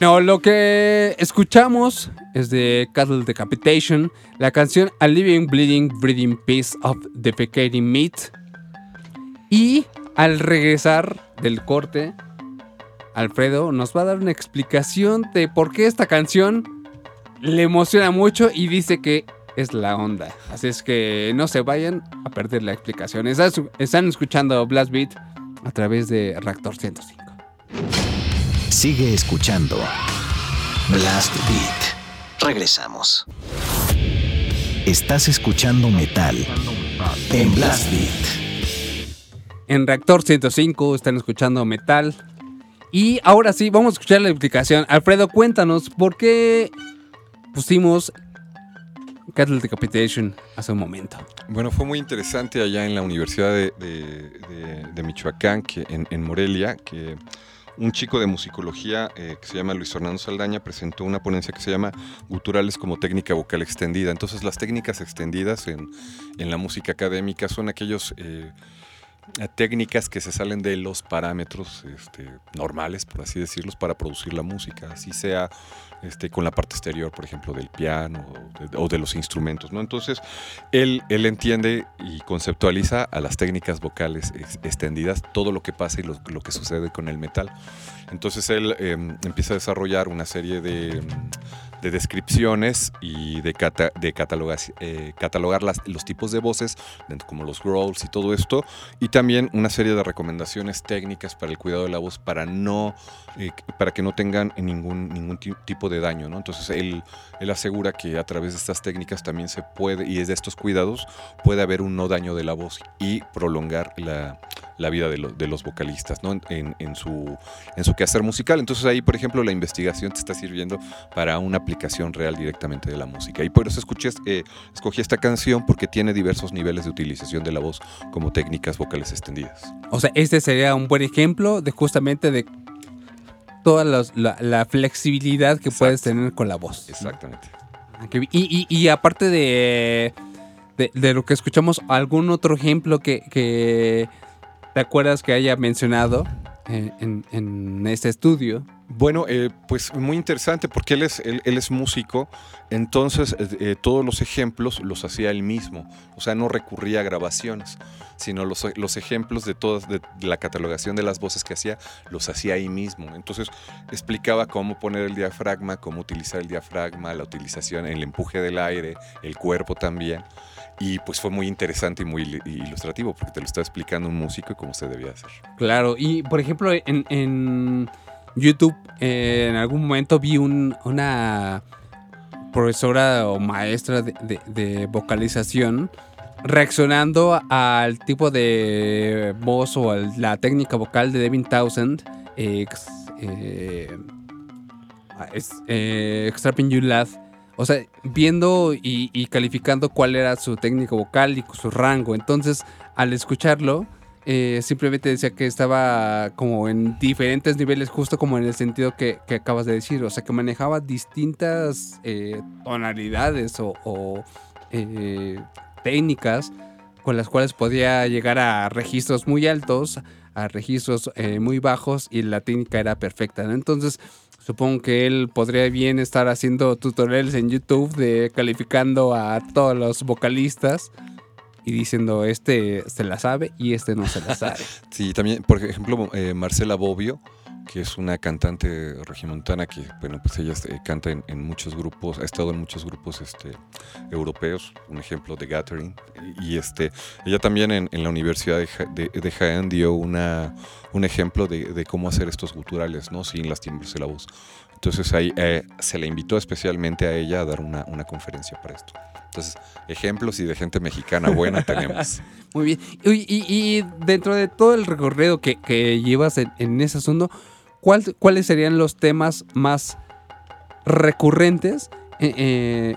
De eso. No, lo que escuchamos es de Cattle Decapitation, la canción A Living, Bleeding, Breathing Piece of Defecating Meat. Y al regresar del corte, Alfredo nos va a dar una explicación de por qué esta canción le emociona mucho y dice que es la onda. Así es que no se vayan a perder la explicación. Están escuchando Blast Beat a través de Reactor 105.
Sigue escuchando Blast Beat. Regresamos. Estás escuchando metal en Blast Beat.
En Reactor 105 están escuchando metal. Y ahora sí, vamos a escuchar la explicación. Alfredo, cuéntanos por qué pusimos Cattle Decapitation hace un momento.
Bueno, fue muy interesante allá en la Universidad de, de- de- de Michoacán, que, en, en Morelia, que un chico de musicología eh, que se llama Luis Fernando Saldaña presentó una ponencia que se llama Guturales como técnica vocal extendida. Entonces, las técnicas extendidas en, en la música académica son aquellos... eh, a técnicas que se salen de los parámetros este, normales, por así decirlos, para producir la música, así sea este, con la parte exterior, por ejemplo, del piano o de, o de los instrumentos. ¿no? Entonces, él, él entiende y conceptualiza a las técnicas vocales ex- extendidas todo lo que pasa y lo, lo que sucede con el metal. Entonces, él eh, empieza a desarrollar una serie de, de descripciones y de, de catalogas- eh, catalogar las- los tipos de voces, como los growls y todo esto, y también una serie de recomendaciones técnicas para el cuidado de la voz para no eh, para que no tengan ningún ningún ti- tipo de daño ¿no? entonces él, él asegura que a través de estas técnicas también se puede y es de estos cuidados puede haber un no daño de la voz y prolongar la, la vida de, lo- de los vocalistas ¿no? en- en su en su quehacer musical entonces ahí por ejemplo la investigación te está sirviendo para una aplicación real directamente de la música y por eso escuché eh, escogí esta canción porque tiene diversos niveles de utilización de la voz como técnicas vocales extendidas.
O sea, este sería un buen ejemplo de justamente de toda la, la flexibilidad que puedes tener con la voz.
Exactamente.
Ah, Y, y- y aparte de, de, de lo que escuchamos, ¿algún otro ejemplo que, que te acuerdas que haya mencionado en, en- en este estudio?
Bueno, eh, pues muy interesante porque él es, él, es músico, entonces eh, eh, todos los ejemplos los hacía él mismo, o sea, no recurría a grabaciones, sino los, los ejemplos de todas, la catalogación de las voces que hacía, los hacía ahí mismo. Entonces explicaba cómo poner el diafragma, cómo utilizar el diafragma, la utilización, el empuje del aire, el cuerpo también. Y pues fue muy interesante y muy il- ilustrativo porque te lo estaba explicando un músico y cómo se debía hacer.
Claro, y por ejemplo, en YouTube, eh, en algún momento vi un- una profesora o maestra de, vocalización reaccionando al tipo de voz o a la técnica vocal de Devin Townsend, ex, eh, eh, Extrapping You Laugh. O sea, viendo y calificando cuál era su técnica vocal y su rango. Entonces, al escucharlo, eh, simplemente decía que estaba como en diferentes niveles, justo como en el sentido que, acabas de decir. O sea, que manejaba distintas eh, tonalidades o, eh, técnicas con las cuales podía llegar a registros muy altos, a registros eh, muy bajos y la técnica era perfecta. Entonces, supongo que él podría bien estar haciendo tutoriales en YouTube de calificando a todos los vocalistas y diciendo este se la sabe y este no se la sabe.
Sí, también, por ejemplo, eh, Marcela Bobbio, que es una cantante regimontana que, bueno, pues ella eh, canta en, en muchos grupos, ha estado en muchos grupos este, europeos, un ejemplo de Gathering. Y este, ella también en, en la Universidad de, Ja- de- de Jaén dio una, un ejemplo de, de cómo hacer estos guturales, ¿no? Sin lastimarse la voz. Entonces ahí eh, se le invitó especialmente a ella a dar una, una conferencia para esto. Entonces, ejemplos y de gente mexicana buena tenemos.
Muy bien. Y, dentro de todo el recorrido que, llevas en, ese asunto, ¿cuál- ¿cuáles serían los temas más recurrentes eh, eh,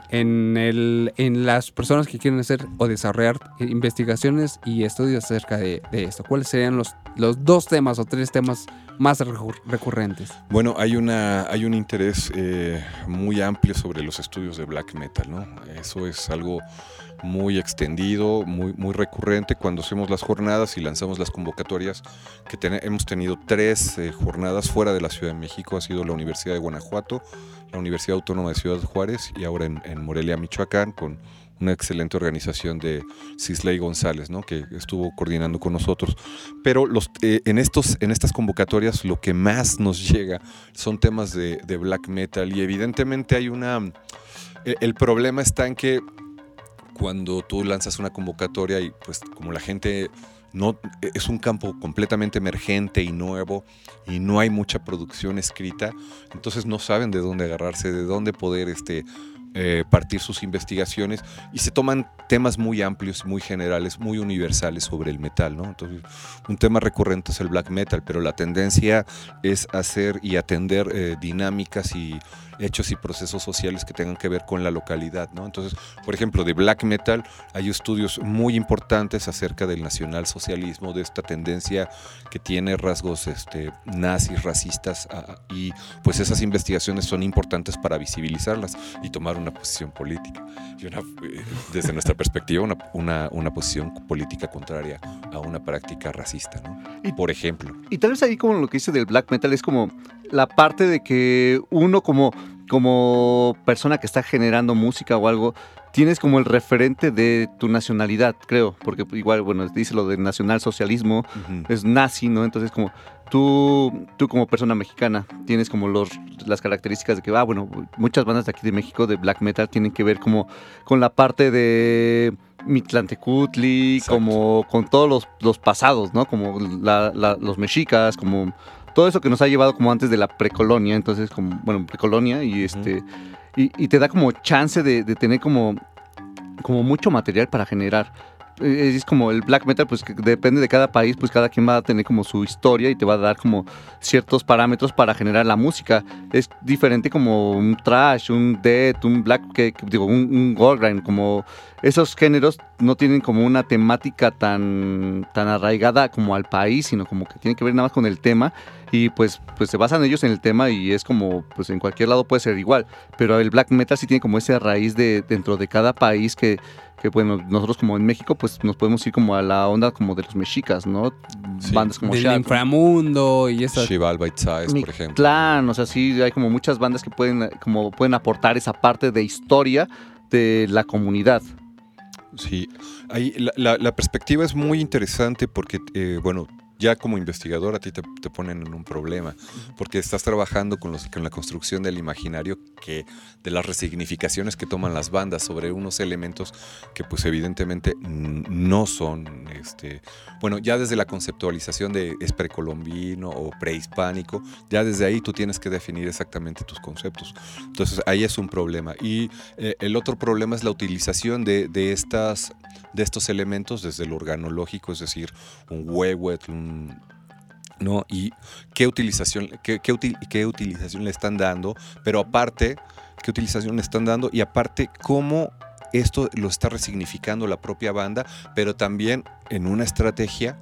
en, las personas que quieren hacer o desarrollar investigaciones y estudios acerca de, de esto? ¿Cuáles serían los, los dos temas o tres temas más recur- recurrentes?
Bueno, hay, una, hay un interés eh, muy amplio sobre los estudios de black metal, ¿no? Eso es algo muy extendido, muy, muy recurrente cuando hacemos las jornadas y lanzamos las convocatorias, que hemos tenido tres eh, jornadas fuera de la Ciudad de México, ha sido la Universidad de Guanajuato, la Universidad Autónoma de Ciudad Juárez y ahora en, en Morelia, Michoacán, con una excelente organización de Cisley González, ¿no? que estuvo coordinando con nosotros. Pero los, eh, en, estos, en estas convocatorias lo que más nos llega son temas de, black metal y evidentemente hay una... El, el problema está en que cuando tú lanzas una convocatoria y pues como la gente no es un campo completamente emergente y nuevo y no hay mucha producción escrita, entonces no saben de dónde agarrarse, de dónde poder este eh, partir sus investigaciones y se toman temas muy amplios, muy generales, muy universales sobre el metal, ¿no? Entonces, un tema recurrente es el black metal, pero la tendencia es hacer y atender eh, dinámicas y hechos y procesos sociales que tengan que ver con la localidad, ¿no? Entonces, por ejemplo, de black metal hay estudios muy importantes acerca del nacionalsocialismo, de esta tendencia que tiene rasgos este, nazis, racistas, y pues esas investigaciones son importantes para visibilizarlas y tomar una posición política. Y una, eh, desde nuestra perspectiva, una, una, una posición política contraria a una práctica racista, ¿no?
Y-
Por ejemplo.
Y tal vez ahí como lo que dice del black metal es como la parte de que uno como, como persona que está generando música o algo, tienes como el referente de tu nacionalidad, creo, porque igual, bueno, dice lo del nacionalsocialismo, es nazi, ¿no? Entonces como tú, tú como persona mexicana tienes como los, las características de que, ah, bueno, muchas bandas de aquí de México de black metal tienen que ver como con la parte de Mitlantecutli,
Exacto.
como con todos los, los pasados, ¿no? Como la- la- los mexicas, como todo eso que nos ha llevado como antes de la precolonia, entonces como, bueno, precolonia y este, y, y te da como chance de, de tener como, como mucho material para generar. Eh, Es como el black metal, pues que depende de cada país, pues cada quien va a tener como su historia y te va a dar como ciertos parámetros para generar la música. Es diferente como un trash, un death, un black, que, digo, un, un gore grind, como esos géneros no tienen como una temática tan, tan arraigada como al país, sino como que tienen que ver nada más con el tema y pues, pues se basan ellos en el tema y es como, pues en cualquier lado puede ser igual, pero el black metal sí tiene como esa raíz de dentro de cada país que, que bueno, nosotros como en México pues nos podemos ir como a la onda como de los mexicas, ¿no?
Sí.
Bandas como
Del inframundo y esas.
Shival Bite Size,
Mi
por ejemplo.
Clan, o sea, sí, hay como muchas bandas que pueden, como pueden aportar esa parte de historia de la comunidad.
Sí, ahí la, la- la perspectiva es muy interesante porque, eh, bueno, ya como investigador a ti te, te ponen en un problema, porque estás trabajando con, los, con la construcción del imaginario que, de las resignificaciones que toman las bandas sobre unos elementos que pues evidentemente no son, este, bueno, ya desde la conceptualización de es precolombino o prehispánico, ya desde ahí tú tienes que definir exactamente tus conceptos. Entonces ahí es un problema. Y eh, el otro problema es la utilización de, de estas, de estos elementos desde el organológico, es decir, un huehuetl, un ¿no? Y qué utilización, qué, qué utilización le están dando, pero aparte, qué utilización le están dando y aparte cómo esto lo está resignificando la propia banda, pero también en una estrategia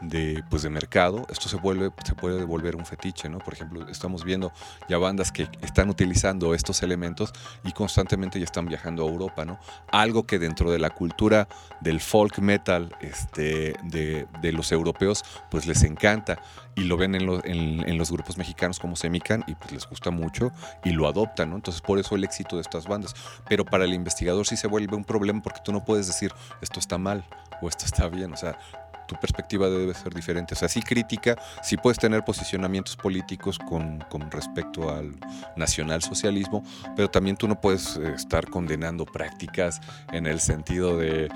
de, pues de mercado, esto se, vuelve, se puede volver un fetiche, ¿no? Por ejemplo, estamos viendo ya bandas que están utilizando estos elementos y constantemente ya están viajando a Europa, ¿no? Algo que dentro de la cultura del folk metal este, de, de los europeos, pues les encanta y lo ven en, lo- en- los grupos mexicanos como Semican y pues les gusta mucho y lo adoptan, ¿no? Entonces por eso el éxito de estas bandas. Pero para el investigador sí se vuelve un problema porque tú no puedes decir esto está mal o esto está bien, o sea, tu perspectiva debe ser diferente. O sea, sí crítica, sí puedes tener posicionamientos políticos con, con respecto al nacionalsocialismo, pero también tú no puedes eh, estar condenando prácticas en el sentido de,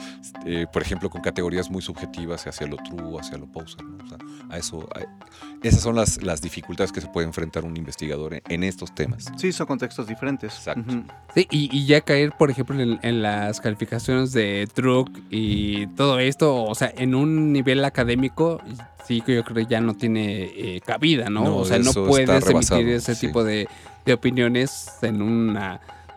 eh, por ejemplo, con categorías muy subjetivas hacia lo true, hacia lo poser. ¿no? O sea, a eso, a- esas son las, las dificultades que se puede enfrentar un investigador en, en estos temas.
Sí, son contextos diferentes.
Exacto.
Sí, y, y ya caer, por ejemplo, en, en las calificaciones de Truck y todo esto, o sea, en un nivel académico, sí que yo creo que ya no tiene eh, cabida, ¿no?
No,
o sea, no puedes emitir ese
sí.
tipo de, de opiniones en un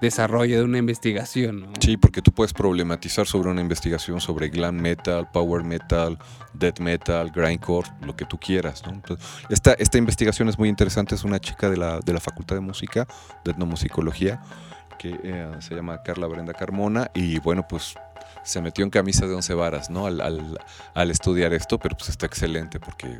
desarrollo de una investigación, ¿no?
Sí, porque tú puedes problematizar sobre una investigación sobre glam metal, power metal, death metal, grindcore, lo que tú quieras. ¿no? Entonces, esta, esta investigación es muy interesante, es una chica de la, de la Facultad de Música, de Etnomusicología, que eh, se llama Carla Brenda Carmona, y bueno, pues se metió en camisa de once varas, ¿no? Al, al- al estudiar esto, pero pues está excelente porque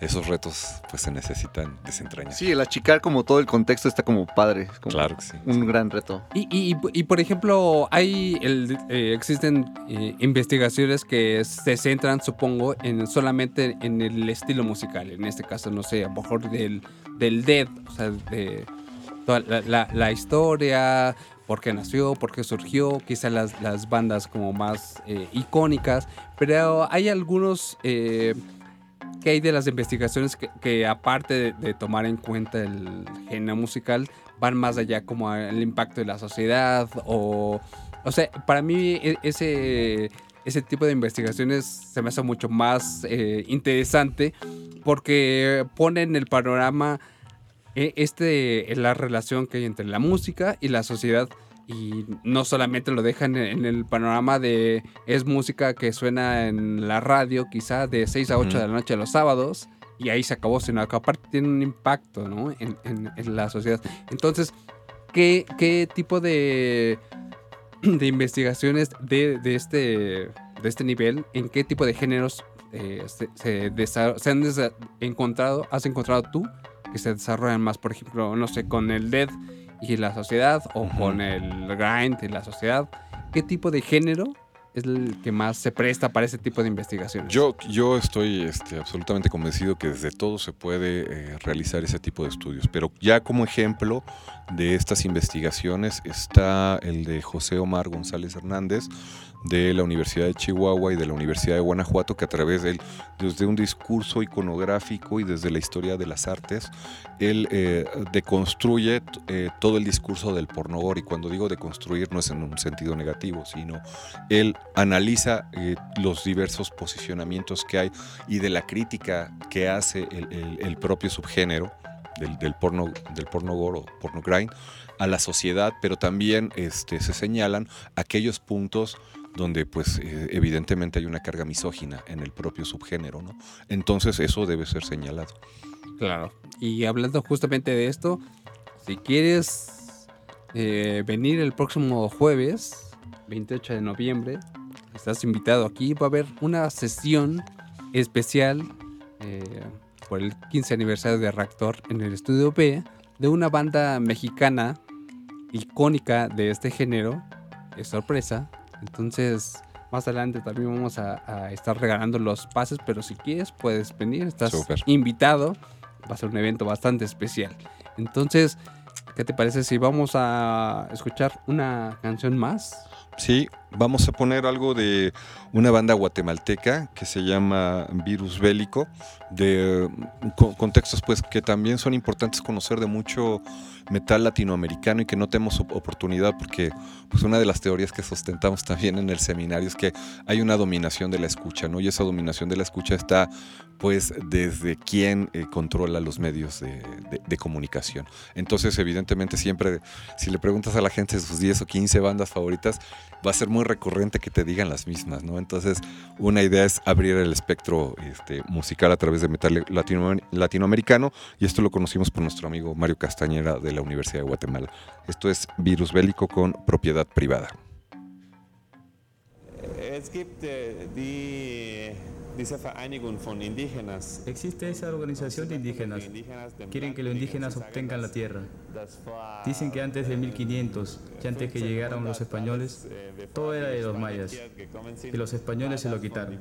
esos retos pues se necesitan desentrañar.
Sí, el achicar como todo el contexto está como padre. es como
Claro que sí.
Un gran reto.
Y, y- y, por ejemplo, hay el- eh, existen eh, investigaciones que se centran, supongo, en solamente en el estilo musical. En este caso, no sé, a lo mejor del, del dead, o sea, de toda la, la- la historia, por qué nació, por qué surgió, quizás las, las bandas como más eh, icónicas, pero hay algunos... eh, qué hay de las investigaciones que, que aparte de, de tomar en cuenta el género musical, van más allá como al impacto de la sociedad o... O sea, para mí e- ese, ese tipo de investigaciones se me hace mucho más eh, interesante porque pone en el panorama eh, este, la relación que hay entre la música y la sociedad y no solamente lo dejan en, el panorama de es música que suena en la radio quizá de 6 a 8
Ujú.
de la noche los sábados y ahí se acabó, sino que aparte tiene un impacto ¿no? en, en- en la sociedad. Entonces, ¿qué, qué tipo de, de investigaciones de, de este, de este nivel, en qué tipo de géneros eh, se, se se han encontrado, has encontrado tú que se desarrollan más, por ejemplo, no sé, con el dead y la sociedad o con el grind y la sociedad? ¿Qué tipo de género es el que más se presta para ese tipo de investigaciones?
Yo, yo estoy este, absolutamente convencido que desde todo se puede eh, realizar ese tipo de estudios, pero ya como ejemplo de estas investigaciones está el de José Omar González Hernández de la Universidad de Chihuahua y de la Universidad de Guanajuato, que a través de él, desde un discurso iconográfico y desde la historia de las artes, él eh, deconstruye eh, todo el discurso del pornogor, y cuando digo deconstruir no es en un sentido negativo, sino él analiza eh, los diversos posicionamientos que hay y de la crítica que hace el propio subgénero del, del porno del porno gore o porno grind a la sociedad, pero también este, se señalan aquellos puntos donde pues eh, evidentemente hay una carga misógina en el propio subgénero, ¿no? Entonces eso debe ser señalado.
Claro. Y hablando justamente de esto, si quieres eh, venir el próximo jueves, 28 de noviembre, estás invitado aquí. Va a haber una sesión especial eh, por el 15 aniversario de Reactor en el estudio B de una banda mexicana icónica de este género. Es sorpresa. Entonces, más adelante también vamos a, a estar regalando los pases, pero si quieres puedes venir, estás invitado. Va a ser un evento bastante especial. Entonces, ¿qué te parece si vamos a escuchar una canción más?
Sí, vamos a poner algo de una banda guatemalteca que se llama Virus Bélico, de mm, co- contextos pues que también son importantes conocer de mucho metal latinoamericano y que no tenemos op- oportunidad porque pues una de las teorías que sustentamos también en el seminario es que hay una dominación de la escucha, ¿no? Y esa dominación de la escucha está pues desde quién eh, controla los medios de, de- de comunicación. Entonces, evidentemente, siempre, si le preguntas a la gente sus 10 o 15 bandas favoritas, va a ser muy recurrente que te digan las mismas, ¿no? Entonces, una idea es abrir el espectro este, musical a través de metal latino- latinoamericano, y esto lo conocimos por nuestro amigo Mario Castañera de la Universidad de Guatemala. Esto es Virus Bélico con propiedad privada.
Es gibt diese Vereinigung von Indigenas.
Existe esa organización de indígenas. Quieren que los indígenas obtengan la tierra. Dicen que antes de 1500, que antes que llegaron los españoles, todo era de los mayas. Que los españoles se lo quitaron.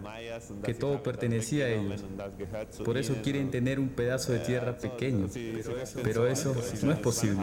Que todo pertenecía a ellos. Por eso quieren tener un pedazo de tierra pequeño. Pero eso no es posible.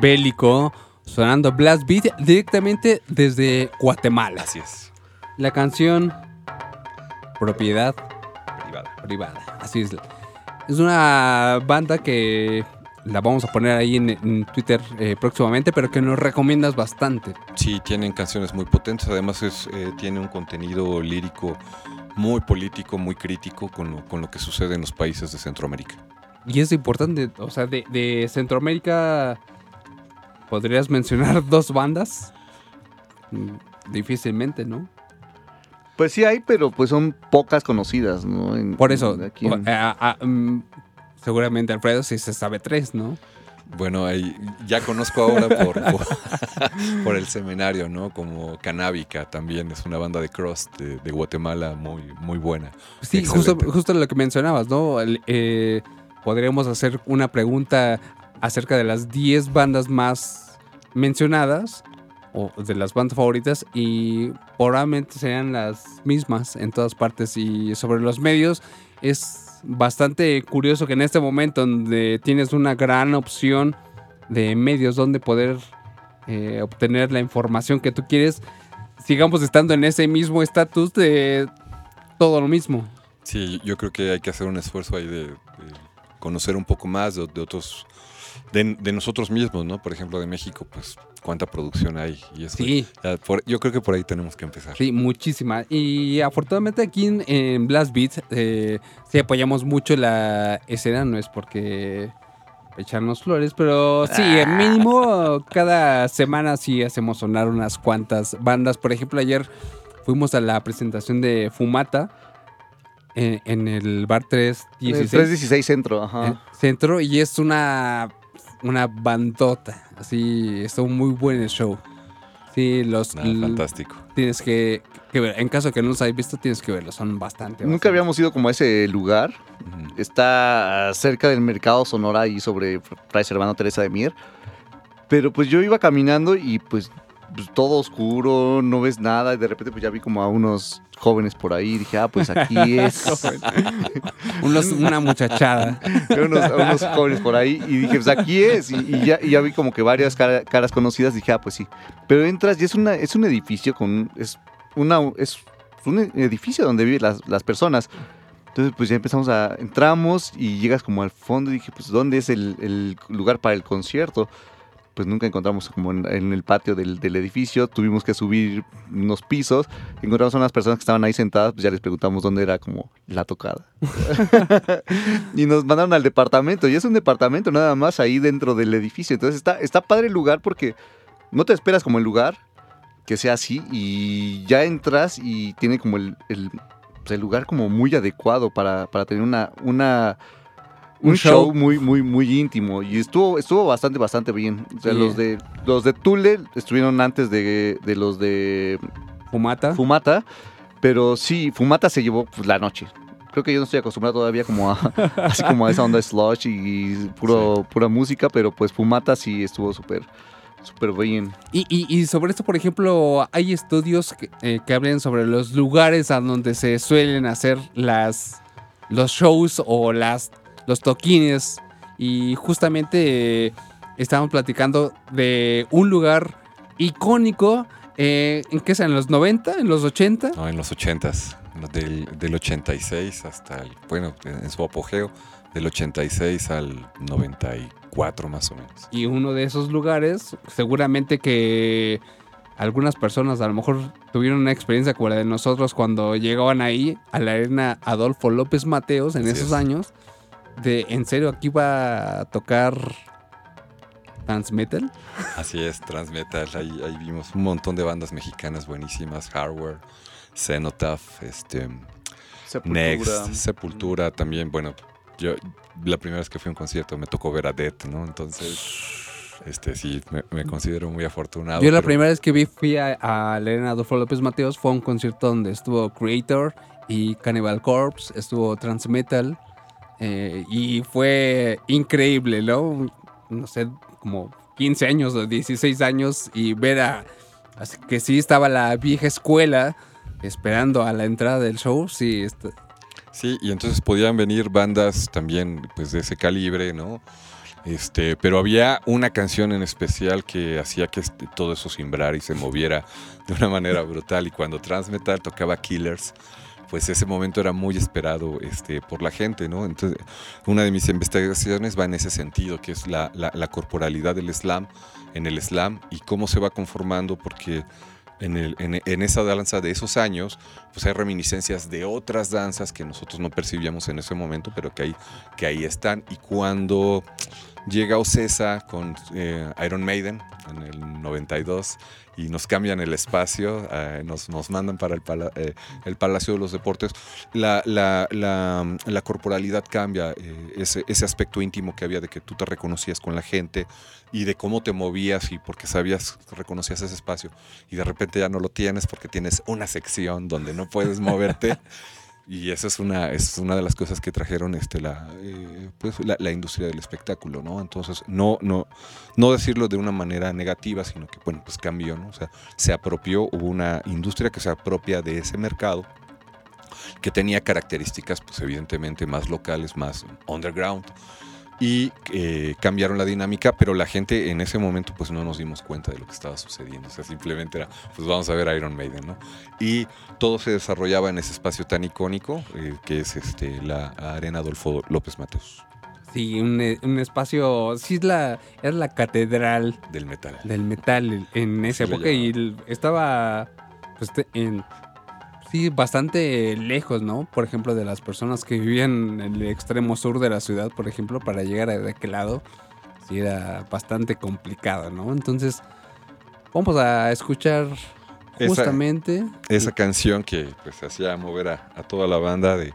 Bélico sonando Blast Beat directamente desde Guatemala.
Así es.
La canción Propiedad
Privada.
Privada. Así es. Es una banda que la vamos a poner ahí en, en Twitter eh, próximamente, pero que nos recomiendas bastante.
Sí, tienen canciones muy potentes. Además, es, eh, tiene un contenido lírico muy político, muy crítico con lo, con lo que sucede en los países de Centroamérica.
Y es importante, o sea, de, de Centroamérica, ¿podrías mencionar dos bandas? Mm, Difícilmente, ¿no?
Pues sí hay, pero pues son pocas conocidas, ¿no? En-
Por eso,
aquí en-
o- a- a- mm, seguramente Alfredo sí se sabe tres, ¿no?
Bueno, ahí ya conozco ahora por, por, por el seminario, ¿no? Como Canábica también es una banda de crust de, de Guatemala muy, muy buena.
Sí, justo, lo que mencionabas, ¿no? El, eh, podríamos hacer una pregunta acerca de las 10 bandas más mencionadas o de las bandas favoritas y probablemente sean las mismas en todas partes y sobre los medios es bastante curioso que en este momento donde tienes una gran opción de medios donde poder eh, obtener la información que tú quieres sigamos estando en ese mismo estatus de todo lo mismo.
Sí, yo creo que hay que hacer un esfuerzo ahí de, conocer un poco más de otros, de, de nosotros mismos, ¿no? Por ejemplo, de México, pues cuánta producción hay. Y eso,
Sí.
ya por- yo creo que por ahí tenemos que empezar.
Sí, muchísima. Y afortunadamente aquí en, en Blast Beat eh, sí apoyamos mucho la escena, no es porque echarnos flores, pero sí, en mínimo cada semana sí hacemos sonar unas cuantas bandas. Por ejemplo, ayer fuimos a la presentación de Fumata en, en el bar 316
El 316 Centro, ajá.
eh, Centro y es una, una bandota. Así, estuvo muy buen el show. Sí, los... L-
fantástico.
Tienes que, que ver. En caso que no los hayas visto, tienes que verlos. Son bastante.
Nunca
bastante.
habíamos ido como a ese lugar. Está cerca del mercado Sonora ahí sobre Fray Servando Teresa de Mier. Pero pues yo iba caminando y pues, pues, todo oscuro, no ves nada. Y de repente pues ya vi como a unos jóvenes por ahí. Dije, ah, pues aquí es.
Unos- una muchachada.
unos, unos jóvenes por ahí y dije, pues aquí es. Y, y ya, y ya vi como que varias cara- caras conocidas. Dije, ah, pues sí. Pero entras y es, una, es un edificio con. Es, una, es un edificio donde viven las, las personas. Entonces, pues ya empezamos a. Entramos y llegas como al fondo y dije, pues, ¿dónde es el, el lugar para el concierto? Pues nunca encontramos como en, en el patio del, del edificio. Tuvimos que subir unos pisos. Encontramos a unas personas que estaban ahí sentadas. Pues ya les preguntamos dónde era como la tocada. y nos mandaron al departamento. Y es un departamento nada más ahí dentro del edificio. Entonces está, está padre el lugar porque no te esperas como el lugar que sea así. Y ya entras y tiene como el, el, pues, el lugar como muy adecuado para, para tener una, una un,
Un
show.
show.
muy, muy, muy íntimo. Y estuvo, estuvo bastante, bastante bien. O sea, los de los de Tule estuvieron antes de, de los de
Fumata.
Fumata. Pero sí, Fumata se llevó pues, la noche. Creo que yo no estoy acostumbrado todavía como a, así como a esa onda slush y puro, pura música, pero pues Fumata sí estuvo súper, súper bien.
Y, y- y sobre esto, por ejemplo, hay estudios que, eh, que hablan sobre los lugares a donde se suelen hacer las los shows o las los toquines. Y justamente eh, estábamos platicando de un lugar icónico. eh, ¿En qué sea? ¿En los 90? ¿En los 80?
No, en los 80s, en los del, del 86 hasta el, bueno, en su apogeo, del 86 al 94 más o menos.
Y uno de esos lugares, seguramente que algunas personas a lo mejor tuvieron una experiencia como la de nosotros cuando llegaban ahí a la arena Adolfo López Mateos en
Así
esos
es.
años. De, ¿en serio aquí va a tocar Transmetal?
Así es, Transmetal, ahí, ahí vimos un montón de bandas mexicanas buenísimas, Hardware, Cenotaph, este, Next, Sepultura también, bueno, yo la primera vez que fui a un concierto me tocó ver a Death, ¿no? Entonces, este sí, me, me considero muy afortunado.
Yo la
pero-
primera vez que vi fui a, a arena Adolfo López Mateos fue a un concierto donde estuvo Creator y Cannibal Corpse, estuvo Transmetal eh, y fue increíble, ¿no? No sé, como 15 años o 16 años y ver a... así que sí estaba la vieja escuela esperando a la entrada del show, sí.
Sí, y entonces podían venir bandas también pues de ese calibre, ¿no? Este, pero había una canción en especial que hacía que este- todo eso simbrara y se moviera de una manera brutal. Y cuando Transmetal tocaba Killers, pues ese momento era muy esperado este, por la gente, ¿no? Entonces, una de mis investigaciones va en ese sentido, que es la, la- la corporalidad del slam, en el slam, y cómo se va conformando, porque en, el- en- en esa danza de esos años, pues hay reminiscencias de otras danzas que nosotros no percibíamos en ese momento, pero que ahí, que ahí están. Y cuando llega Ocesa con eh, Iron Maiden en el 92 y nos cambian el espacio, eh, nos, nos mandan para eh, el Palacio de los Deportes, la corporalidad cambia, eh, ese, ese aspecto íntimo que había de que tú te reconocías con la gente y de cómo te movías y porque sabías, reconocías ese espacio y de repente ya no lo tienes porque tienes una sección donde no puedes moverte. Y esa es una, es una de las cosas que trajeron este, la, eh, pues, la, industria del espectáculo, ¿no? Entonces, no, no, no decirlo de una manera negativa, sino que, bueno, pues cambió, ¿no? O sea, se apropió, hubo una industria que se apropia de ese mercado que tenía características, pues evidentemente más locales, más underground, y eh, cambiaron la dinámica, pero la gente en ese momento pues no nos dimos cuenta de lo que estaba sucediendo, o sea, simplemente era, pues vamos a ver Iron Maiden, ¿no? Y todo se desarrollaba en ese espacio tan icónico eh, que es este, la Arena Adolfo López Mateos
Sí, un, eh, un espacio, sí es la, es la catedral
del metal.
del metal en esa época y estaba pues, en, sí, bastante lejos, ¿no? Por ejemplo, de las personas que vivían en el extremo sur de la ciudad, por ejemplo, para llegar a de aquel lado, sí era bastante complicado, ¿no? Entonces, vamos a escuchar
Esa-
justamente...
Esa canción que pues hacía mover a, a toda la banda de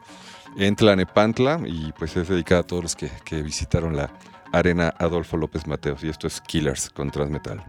Entlanepantla y pues es dedicada a todos los que, que visitaron la Arena Adolfo López Mateos y esto es Killers con Transmetal.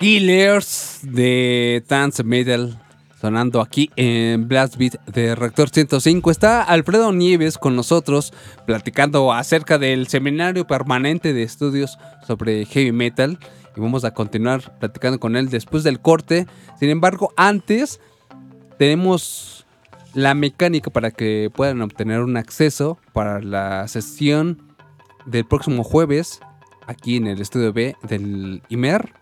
Killers de Dance Metal sonando aquí en Blast Beat de Rector 105. Está Alfredo Nieves con nosotros platicando acerca del seminario permanente de estudios sobre heavy metal y vamos a continuar platicando con él después del corte. Sin embargo, antes tenemos la mecánica para que puedan obtener un acceso para la sesión del próximo jueves aquí en el estudio B del IMER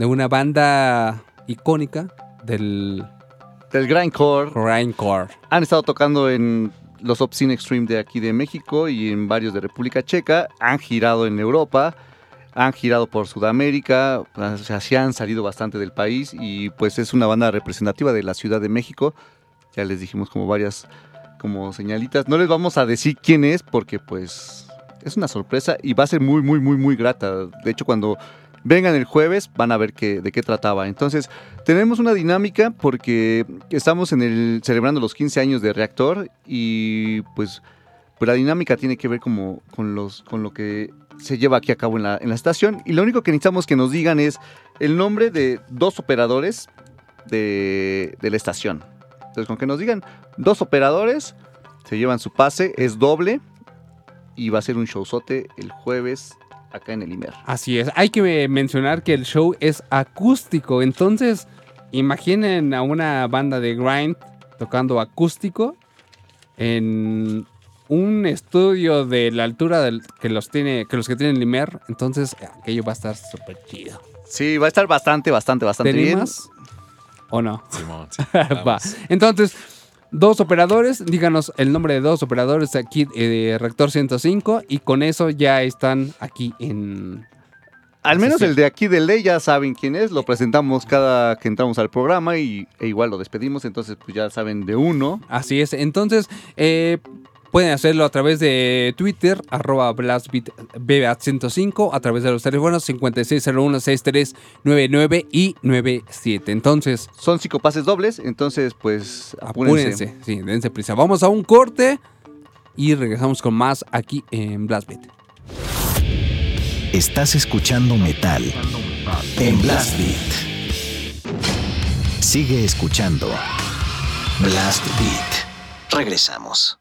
de una banda icónica del
Del Grindcore.
Grindcore.
Han estado tocando en los Obscene Extreme de aquí de México y en varios de República Checa. Han girado en Europa, han girado por Sudamérica, o sea, sí han salido bastante del país y pues es una banda representativa de la Ciudad de México. Ya les dijimos como varias como señalitas. No les vamos a decir quién es porque pues es una sorpresa y va a ser muy, muy, muy, muy grata. De hecho, cuando vengan el jueves van a ver qué, de qué trataba. Entonces, tenemos una dinámica porque estamos en el, celebrando los 15 años de Reactor y pues, pues la dinámica tiene que ver como, con, los, con lo que se lleva aquí a cabo en la, en la estación. Y lo único que necesitamos que nos digan es el nombre de dos operadores de, de la estación. Entonces, con que nos digan dos operadores, se llevan su pase, es doble y va a ser un showzote el jueves acá en el Imer.
Así es. Hay que mencionar que el show es acústico. Entonces, imaginen a una banda de grind tocando acústico en un estudio de la altura del- que los tiene, que los que tienen Limer. Entonces, aquello va a estar súper chido.
Sí, va a estar bastante, bastante, bastante
¿Te
bien.
¿O no?
Simón, sí,
Va.
vamos.
Entonces, dos operadores, díganos el nombre de dos operadores aquí eh, de Rector 105 y con eso ya están aquí en...
Al menos
Sí, sí.
el de aquí de ley ya saben quién es, lo presentamos cada que entramos al programa y, e igual lo despedimos, entonces pues ya saben de uno.
Así es. Entonces, eh, pueden hacerlo a través de Twitter, arroba blastbeat105, a través de los teléfonos 5601-6399 y 97. Entonces,
Son cinco pases dobles, entonces pues apúrense.
apúrense. Sí, dense prisa. Vamos a un corte y regresamos con más aquí en Blast Beat.
Estás escuchando metal en Blast Beat. Sigue escuchando Blast Beat. Regresamos.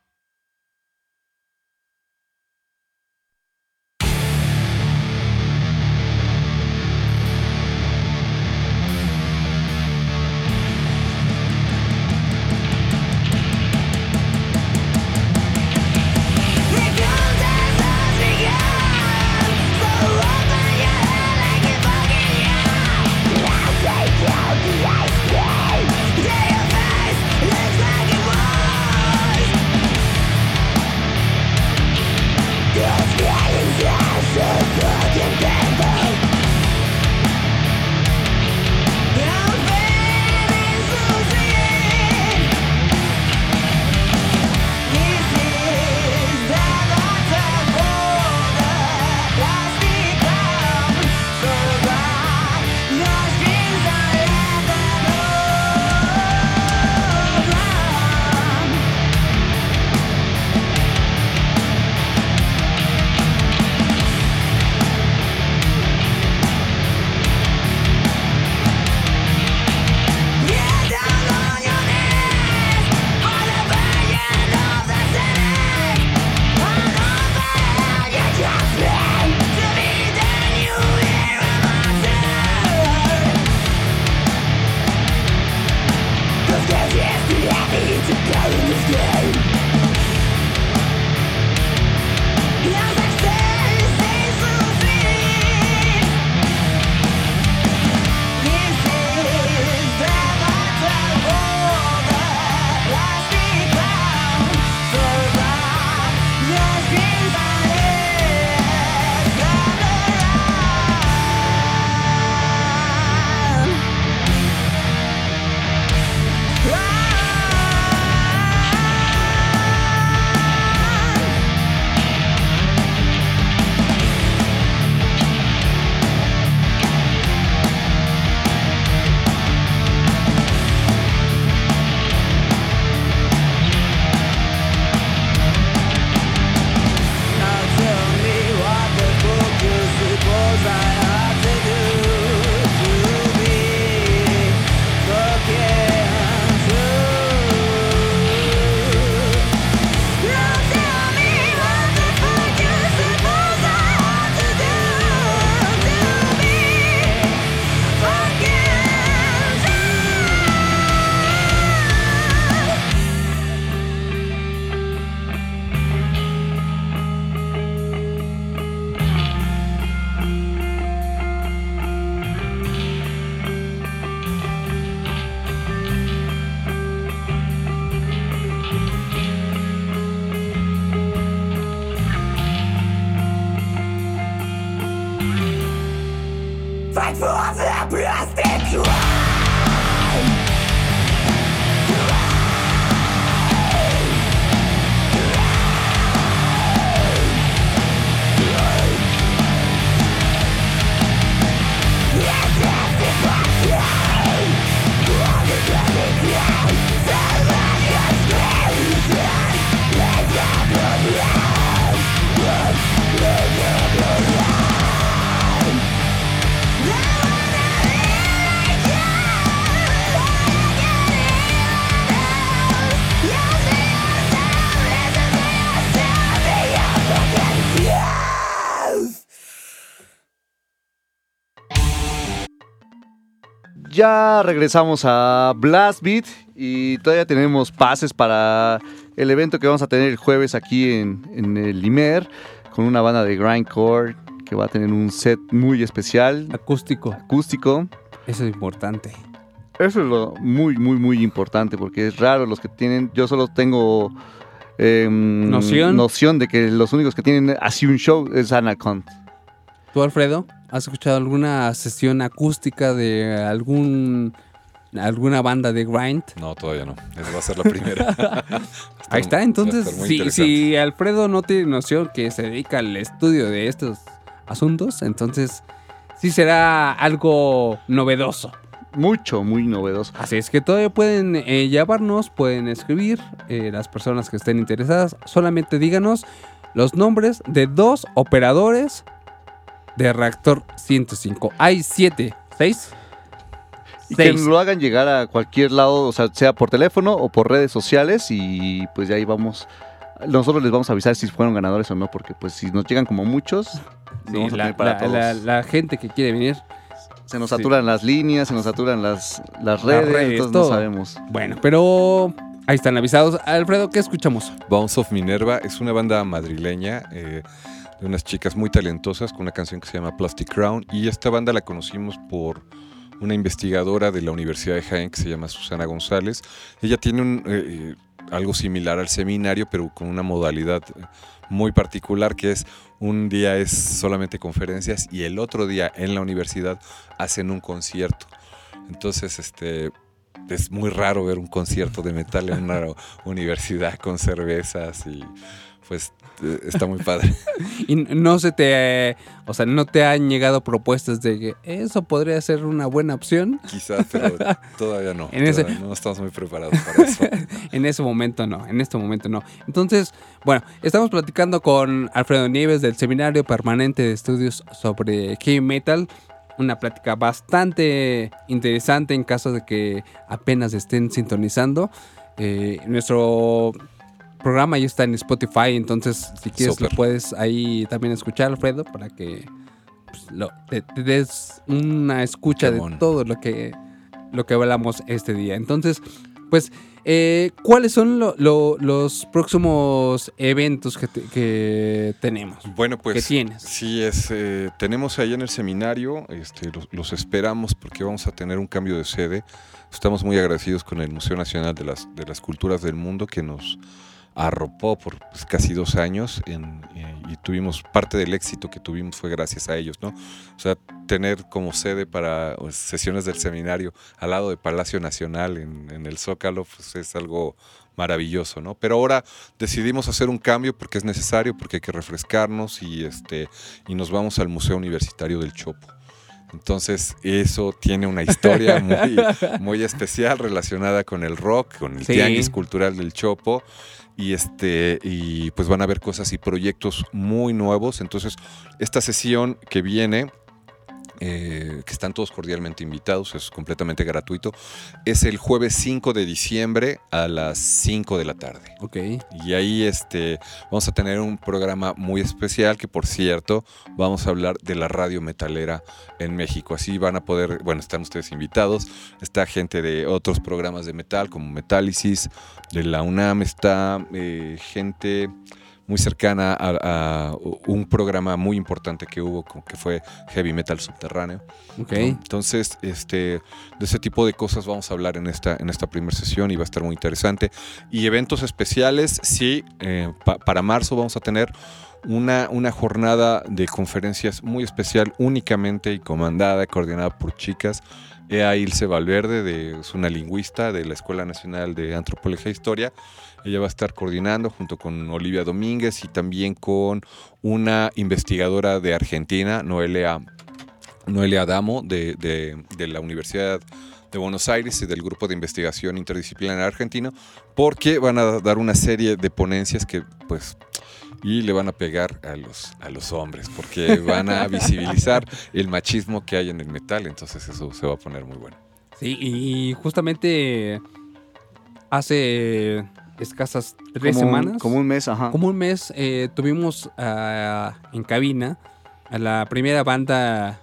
Weit vor Ablass!
Ya regresamos a Blast Beat y todavía tenemos pases para el evento que vamos a tener el jueves aquí en, en el Limer con una banda de grindcore que va a tener un set muy especial,
Acústico.
acústico.
Eso es importante.
Eso es lo muy, muy, muy importante porque es raro los que tienen. Yo solo tengo em,
¿Noción?
noción de que los únicos que tienen así un show es Anacont.
¿Tú, Alfredo, has escuchado alguna sesión acústica de algún alguna banda de grind?
No, todavía no. Esa va a ser la primera.
Ahí está, entonces, si Alfredo no tiene noción que se dedica al estudio de estos asuntos, entonces sí será algo novedoso.
Mucho, muy novedoso.
Así es que todavía pueden eh, llamarnos, pueden escribir, eh, las personas que estén interesadas, solamente díganos los nombres de dos operadores de reactor 105. Hay siete, seis.
Y que lo hagan llegar a cualquier lado, o sea, sea por teléfono o por redes sociales y pues ya ahí vamos. Nosotros les vamos a avisar si fueron ganadores o no, porque pues si nos llegan como muchos,
Sí,
vamos a
la,
tener para
la-
todos.
la- la gente que quiere venir.
se nos
sí.
saturan las líneas, se nos saturan las, las
Las
redes,
redes,
entonces
todo.
no sabemos.
Bueno, pero ahí están avisados. Alfredo, ¿qué escuchamos?
Bounce of Minerva es una banda madrileña eh, de unas chicas muy talentosas con una canción que se llama Plastic Crown y esta banda la conocimos por una investigadora de la Universidad de Jaén que se llama Susana González. Ella tiene un, eh, eh, algo similar al seminario pero con una modalidad muy particular que es un día es solamente conferencias y el otro día en la universidad hacen un concierto. Entonces, este, es muy raro ver un concierto de metal en una universidad con cervezas y pues está muy padre.
Y no se te, o sea, no te han llegado propuestas de que eso podría ser una buena opción.
Quizás, pero todavía no.
En ese-
no estamos muy preparados para eso.
En ese momento no, en este momento no. Entonces, bueno, estamos platicando con Alfredo Nieves del Seminario Permanente de Estudios sobre Heavy Metal. Una plática bastante interesante en caso de que apenas estén sintonizando. Eh, nuestro programa ya está en Spotify, entonces si quieres lo puedes ahí también escuchar, Alfredo, para que pues, lo- te, te des una escucha de todo lo que, lo que hablamos este día. Entonces, pues, eh, ¿cuáles son lo- lo- los próximos eventos que, te- que tenemos?
Bueno, pues
¿Qué tienes?
sí, es, eh, tenemos ahí en el seminario, este, los, los esperamos porque vamos a tener un cambio de sede. Estamos muy agradecidos con el Museo Nacional de las, de las Culturas del Mundo que nos arropó por pues, casi dos años en- eh, y tuvimos parte del éxito que tuvimos fue gracias a ellos, ¿no? O sea, tener como sede para pues, sesiones del seminario al lado de Palacio Nacional en, en el Zócalo, pues es algo maravilloso, ¿no? Pero ahora decidimos hacer un cambio porque es necesario, porque hay que refrescarnos y este y nos vamos al Museo Universitario del Chopo. Entonces, eso tiene una historia muy, muy especial relacionada con el rock, con el
Sí.
tianguis cultural del Chopo. Y este, y pues van a haber cosas y proyectos muy nuevos. Entonces, esta sesión que viene, eh, que están todos cordialmente invitados, es completamente gratuito, es el jueves 5 de diciembre a las 5 de la tarde.
Ok.
Y ahí este, vamos a tener un programa muy especial que, por cierto, vamos a hablar de la radio metalera en México. Así van a poder, bueno, están ustedes invitados, está gente de otros programas de metal como Metálisis, de la UNAM, está eh, gente muy cercana a, a un programa muy importante que hubo, que fue Heavy Metal Subterráneo.
Ok.
¿no? Entonces, este, de ese tipo de cosas vamos a hablar en esta, en esta primera sesión y va a estar muy interesante. Y eventos especiales, sí, eh, pa- para marzo vamos a tener una, una jornada de conferencias muy especial, únicamente y comandada, coordinada por chicas. Ea Ilse Valverde, de, es una lingüista de la Escuela Nacional de Antropología e Historia. Ella va a estar coordinando junto con Olivia Domínguez y también con una investigadora de Argentina, Noelia Noelia Adamo de, de- de la Universidad de Buenos Aires y del Grupo de Investigación Interdisciplinaria Argentino, porque van a dar una serie de ponencias que, pues, y le van a pegar a los, a los hombres, porque van a visibilizar el machismo que hay en el metal, entonces eso se va a poner muy bueno.
Sí, y justamente hace escasas tres
Como un-
semanas.
como un mes, ajá.
Como un mes eh, tuvimos ah, en cabina a la primera banda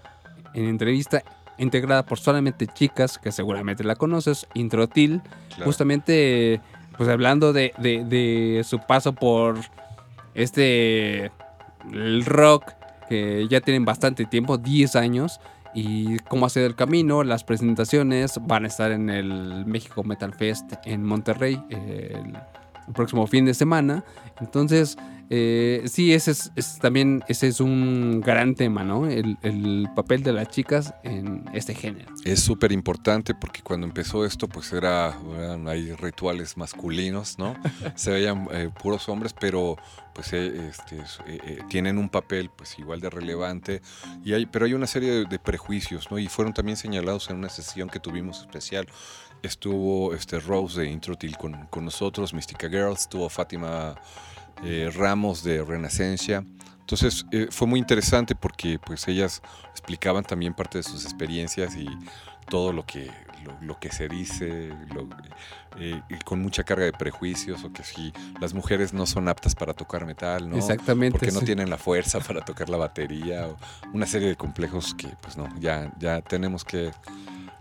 en entrevista integrada por solamente chicas, que seguramente la conoces, Introtil,
Claro.
justamente pues hablando de, de- de su paso por este el rock, que ya tienen bastante tiempo, 10 años, y cómo ha sido el camino, las presentaciones van a estar en el México Metal Fest en Monterrey eh, el próximo fin de semana. Entonces, eh, sí, ese es, es también ese es un gran tema, ¿no? El, el papel de las chicas en este género.
Es súper importante porque cuando empezó esto, pues era, eran- hay rituales masculinos, ¿no? Se veían eh, puros hombres, pero pues eh, este, es- eh, eh, tienen un papel pues igual de relevante. Y hay, pero hay una serie de, de prejuicios, ¿no? Y fueron también señalados en una sesión que tuvimos especial. Estuvo este Rose de Introtil con, con nosotros, Mystica Girls, estuvo Fátima eh, Ramos de Renacencia. Entonces eh, fue muy interesante porque pues ellas explicaban también parte de sus experiencias y todo lo que, lo, lo que se dice, lo- eh, y con mucha carga de prejuicios o que si las mujeres no son aptas para tocar metal, ¿no?
Exactamente,
Porque no tienen la fuerza para tocar la batería, o una serie de complejos que pues no, ya, ya tenemos que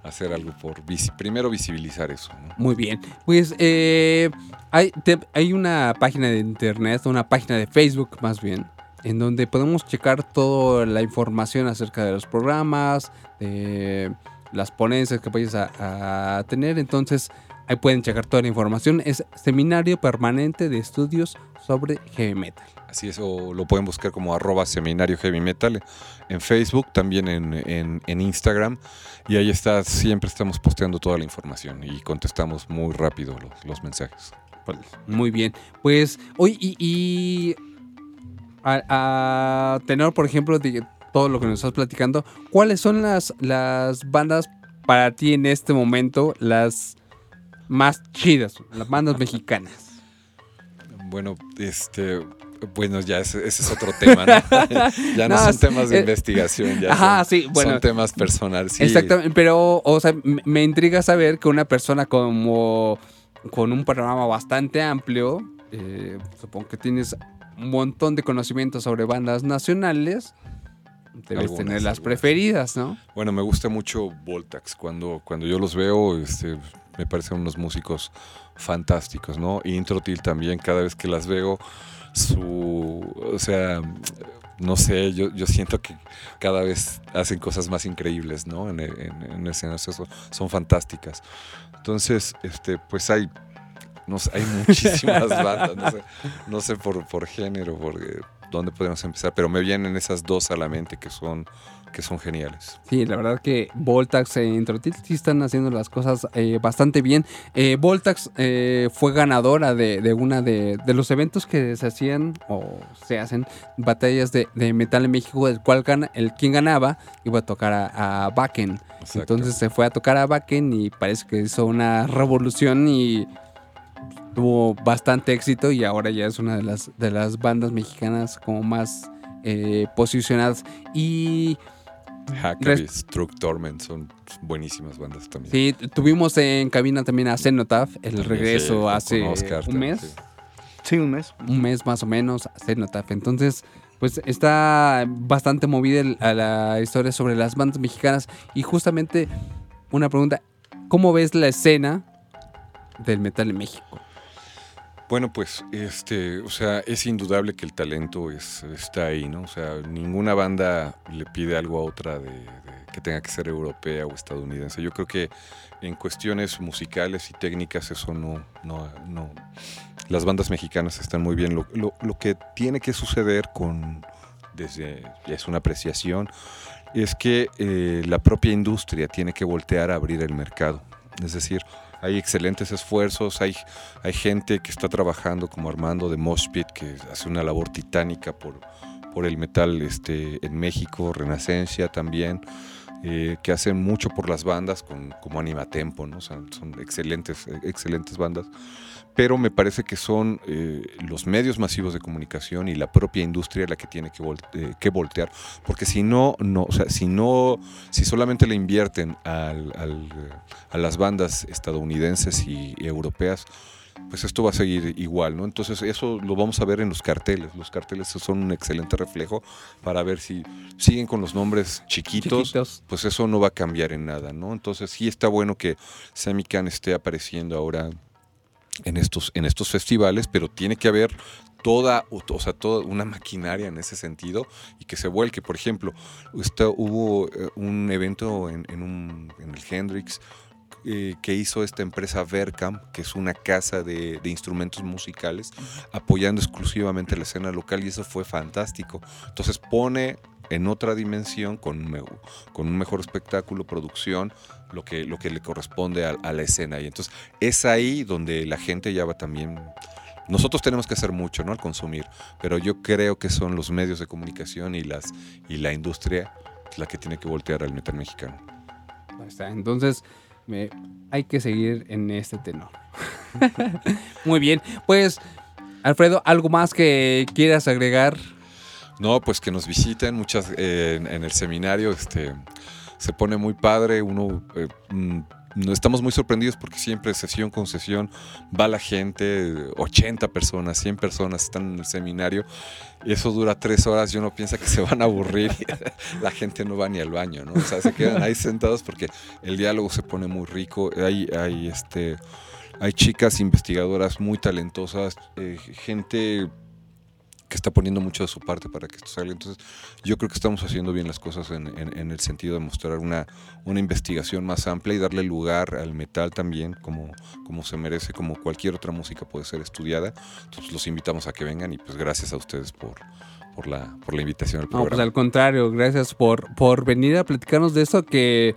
hacer algo por visi- primero visibilizar eso. ¿no?
Muy bien. Pues eh, hay, te- hay una página de internet, una página de Facebook más bien, en donde podemos checar toda la información acerca de los programas, de las ponencias que vayas a, tener. Entonces ahí pueden checar toda la información. Es Seminario Permanente de Estudios sobre Heavy Metal.
Así es, o lo pueden buscar como arroba seminario heavy metal en Facebook, también en, Instagram. Y ahí está, siempre estamos posteando toda la información y contestamos muy rápido los mensajes.
Muy bien. Pues, hoy y, y a, a tenor, por ejemplo, de todo lo que nos estás platicando, ¿cuáles son las, las bandas para ti en este momento las más chidas, las bandas mexicanas?
Bueno, este, bueno, ya ese, ese es otro tema, ¿no? ya no,
No,
son
es-
temas de
eh,
investigación, ya
ajá,
son,
sí, bueno.
son temas personales. sí.
Exactamente, pero, o sea, me intriga saber que una persona como con un panorama bastante amplio, eh, supongo que tienes un montón de conocimientos sobre bandas nacionales, debes
Algunas,
tener las
algunas.
preferidas, ¿no?
Bueno, me gusta mucho Voltax. Cuando, cuando yo los veo, este, me parecen unos músicos fantásticos, ¿no? Y Introtil también, cada vez que las veo, su. O sea, no sé, yo, yo siento que cada vez hacen cosas más increíbles, ¿no? En, en, en son fantásticas. Entonces, este, pues hay. No sé, hay muchísimas bandas, no sé, no sé por, por género, por eh, dónde podemos empezar, pero me vienen esas dos a la mente que son, que son geniales.
Sí, la verdad que Voltax e Introtil sí están haciendo las cosas eh, bastante bien. Eh, Voltax eh, fue ganadora de, de una de, de los eventos que se hacían o se hacen batallas de, de metal en México, el cual gana, el quien ganaba iba a tocar a, a Bakken. Entonces se fue a tocar a Bakken y parece que hizo una revolución y tuvo bastante éxito y ahora ya es una de las, de las bandas mexicanas como más eh, posicionadas. Y
Hacker y
Res-
Struck Torment son buenísimas bandas también.
Sí, tuvimos en cabina también a Cenotaph, el
También,
regreso hace
Oscar
un mes.
sí.
Sí, un mes.
Un mes más o menos, a Cenotaph. Entonces, pues está bastante movida el- a la historia sobre las bandas mexicanas. Y justamente una pregunta, ¿cómo ves la escena del metal en México?
Bueno, pues, este, o sea, es indudable que el talento es, está ahí, ¿no? O sea, ninguna banda le pide algo a otra de, que tenga que ser europea o estadounidense. Yo creo que en cuestiones musicales y técnicas eso no, no, no. Las bandas mexicanas están muy bien. Lo, que tiene que suceder con, desde, es una apreciación, es que eh, la propia industria tiene que voltear a abrir el mercado. Es decir, hay excelentes esfuerzos, hay, hay gente que está trabajando como Armando de Moshpit, que hace una labor titánica por, por el metal este, en México, Renacencia también, eh, que hacen mucho por las bandas con, como Anima Tempo, ¿no? O sea, son excelentes, excelentes bandas. Pero me parece que son eh, los medios masivos de comunicación y la propia industria la que tiene que, vol- eh, que voltear. Porque si no, no, o sea, si no, si solamente le invierten al- al, a las bandas estadounidenses y, y europeas, pues esto va a seguir igual, ¿no? Entonces eso lo vamos a ver en los carteles. Los carteles son un excelente reflejo para ver si siguen con los nombres chiquitos,
Chiquitos.
pues eso no va a cambiar en nada, ¿no? Entonces sí está bueno que Semican esté apareciendo ahora en estos, en estos festivales, pero tiene que haber toda, o sea, toda una maquinaria en ese sentido y que se vuelque. Por ejemplo, está- hubo eh, un evento en, en un- en el Hendrix eh, que hizo esta empresa Vercam, que es una casa de, instrumentos musicales, apoyando exclusivamente la escena local y eso fue fantástico. Entonces pone en otra dimensión, con, un mejor espectáculo, producción, lo que, le corresponde a, la escena. Y entonces es ahí donde la gente ya va también... Nosotros tenemos que hacer mucho, ¿no? Al consumir, pero yo creo que son los medios de comunicación y, y la industria la que tiene que voltear al metal mexicano.
Ahí está. Entonces, hay que seguir en este tenor. Muy bien. Pues, Alfredo, ¿algo más que quieras agregar?
No, pues que nos visiten muchas eh, en, el seminario, este se pone muy padre, uno eh, mm, estamos muy sorprendidos porque siempre sesión con sesión va la gente, 80 personas, 100 personas están en el seminario eso dura tres horas y uno piensa que se van a aburrir la gente no va ni al baño, ¿no? O sea, se quedan ahí sentados porque el diálogo se pone muy rico, hay, hay este hay chicas investigadoras muy talentosas, eh, gente que está poniendo mucho de su parte para que esto salga. Entonces, yo creo que estamos haciendo bien las cosas en, en- en el sentido de mostrar una, una investigación más amplia y darle lugar al metal también, como, como se merece, como cualquier otra música puede ser estudiada. Entonces, los invitamos a que vengan y pues gracias a ustedes por, por, la, por la invitación al
No, pues
programa.
al contrario, gracias por, por venir a platicarnos de esto que,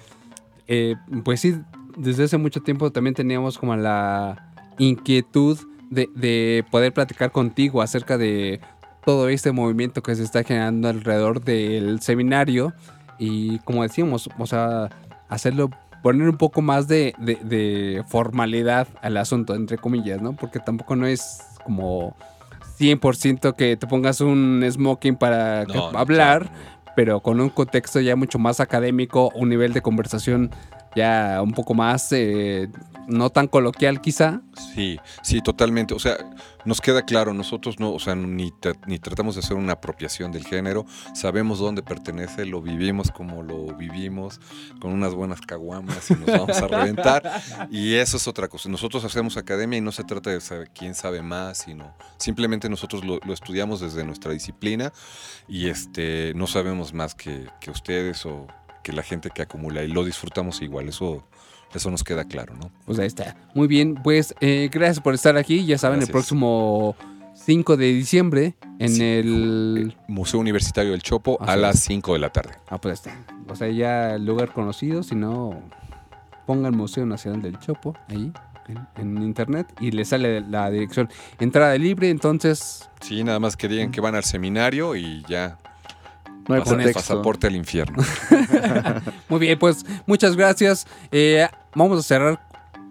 eh, pues sí, desde hace mucho tiempo también teníamos como la inquietud de, de poder platicar contigo acerca de todo este movimiento que se está generando alrededor del seminario y como decíamos, o sea, hacerlo, poner un poco más de, de- de formalidad al asunto, entre comillas, ¿no? Porque tampoco no es como 100% que te pongas un smoking para
no,
hablar, pero con un contexto ya mucho más académico, un nivel de conversación ya un poco más, eh, no tan coloquial quizá.
Sí, sí, totalmente. O sea, nos queda claro, nosotros no, o sea, ni, ni tratamos de hacer una apropiación del género, sabemos dónde pertenece, lo vivimos como lo vivimos, con unas buenas caguamas y nos vamos a reventar. Y eso es otra cosa. Nosotros hacemos academia y no se trata de saber quién sabe más, sino simplemente nosotros lo, lo estudiamos desde nuestra disciplina y este no sabemos más que, que ustedes o que la gente que acumula y lo disfrutamos igual. Eso, eso nos queda claro, ¿no?
Pues ahí está. Muy bien, pues eh, gracias por estar aquí. Ya saben,
Gracias.
el próximo 5 de diciembre en
Sí.
el...
Museo Universitario del Chopo a las 5 de la tarde.
Ah, pues ahí está. O sea, ya el lugar conocido, si no, pongan Museo Nacional del Chopo ahí en, en internet y le sale la dirección. Entrada libre, entonces...
Sí, nada más que digan que van al seminario y ya
No hay pretexto.
pasaporte al infierno.
Muy bien, pues muchas gracias. Eh, vamos a cerrar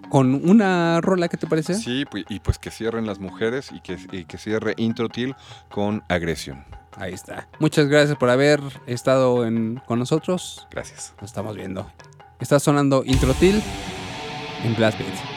con una rola, ¿qué te parece?
Sí, pu- y pues que cierren las mujeres y que, y que cierre Introtil con agresión.
Ahí está. Muchas gracias por haber estado en- con nosotros.
Gracias.
Nos estamos viendo. Está sonando Introtil en Blast Beat.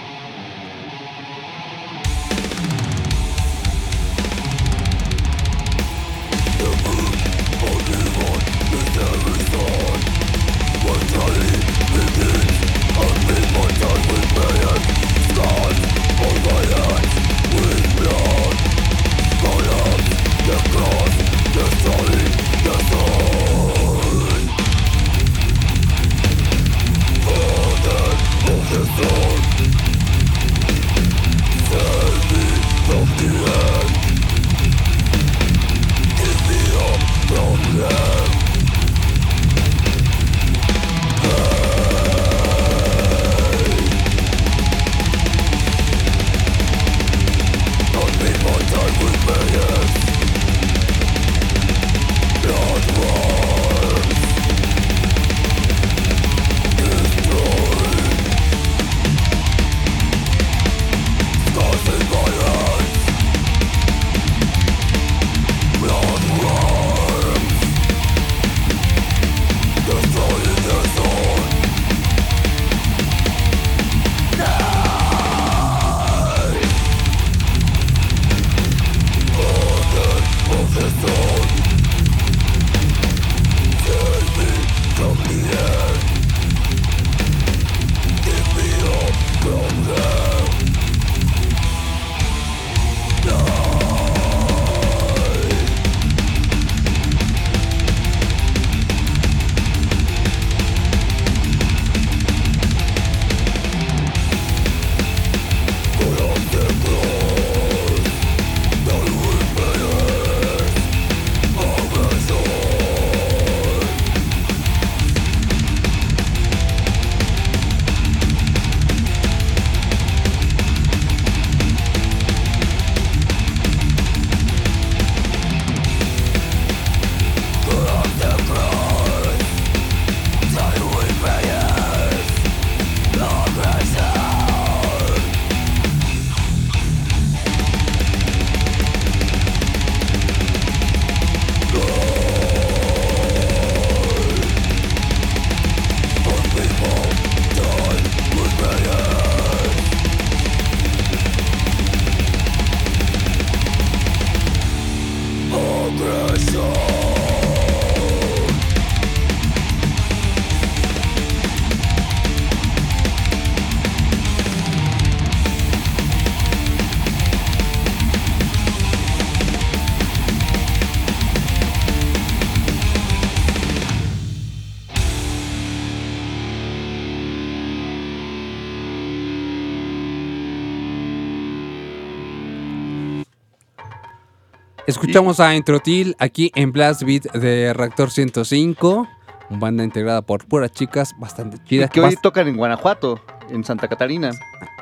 Escuchamos a Introtil aquí en Blast Beat de Reactor 105. Una banda integrada por puras chicas bastante chidas.
que hoy
Bast-
tocan en Guanajuato, en Santa Catarina.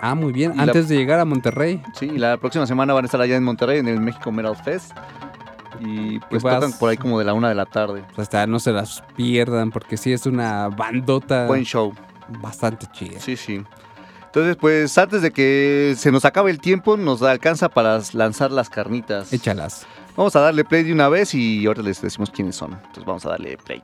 Ah, muy bien.
y la-
Antes de llegar a Monterrey.
Sí, y la próxima semana van a estar allá en Monterrey, en el México Metal Fest. Y pues tocan por ahí como de la una de la tarde.
Pues hasta no se las pierdan porque sí es una bandota
Buen show.
bastante chida.
Sí, sí. Entonces, pues antes de que se nos acabe el tiempo, nos alcanza para lanzar las carnitas.
Échalas.
Vamos a darle play de una vez y ahora les decimos quiénes son. Entonces vamos a darle play.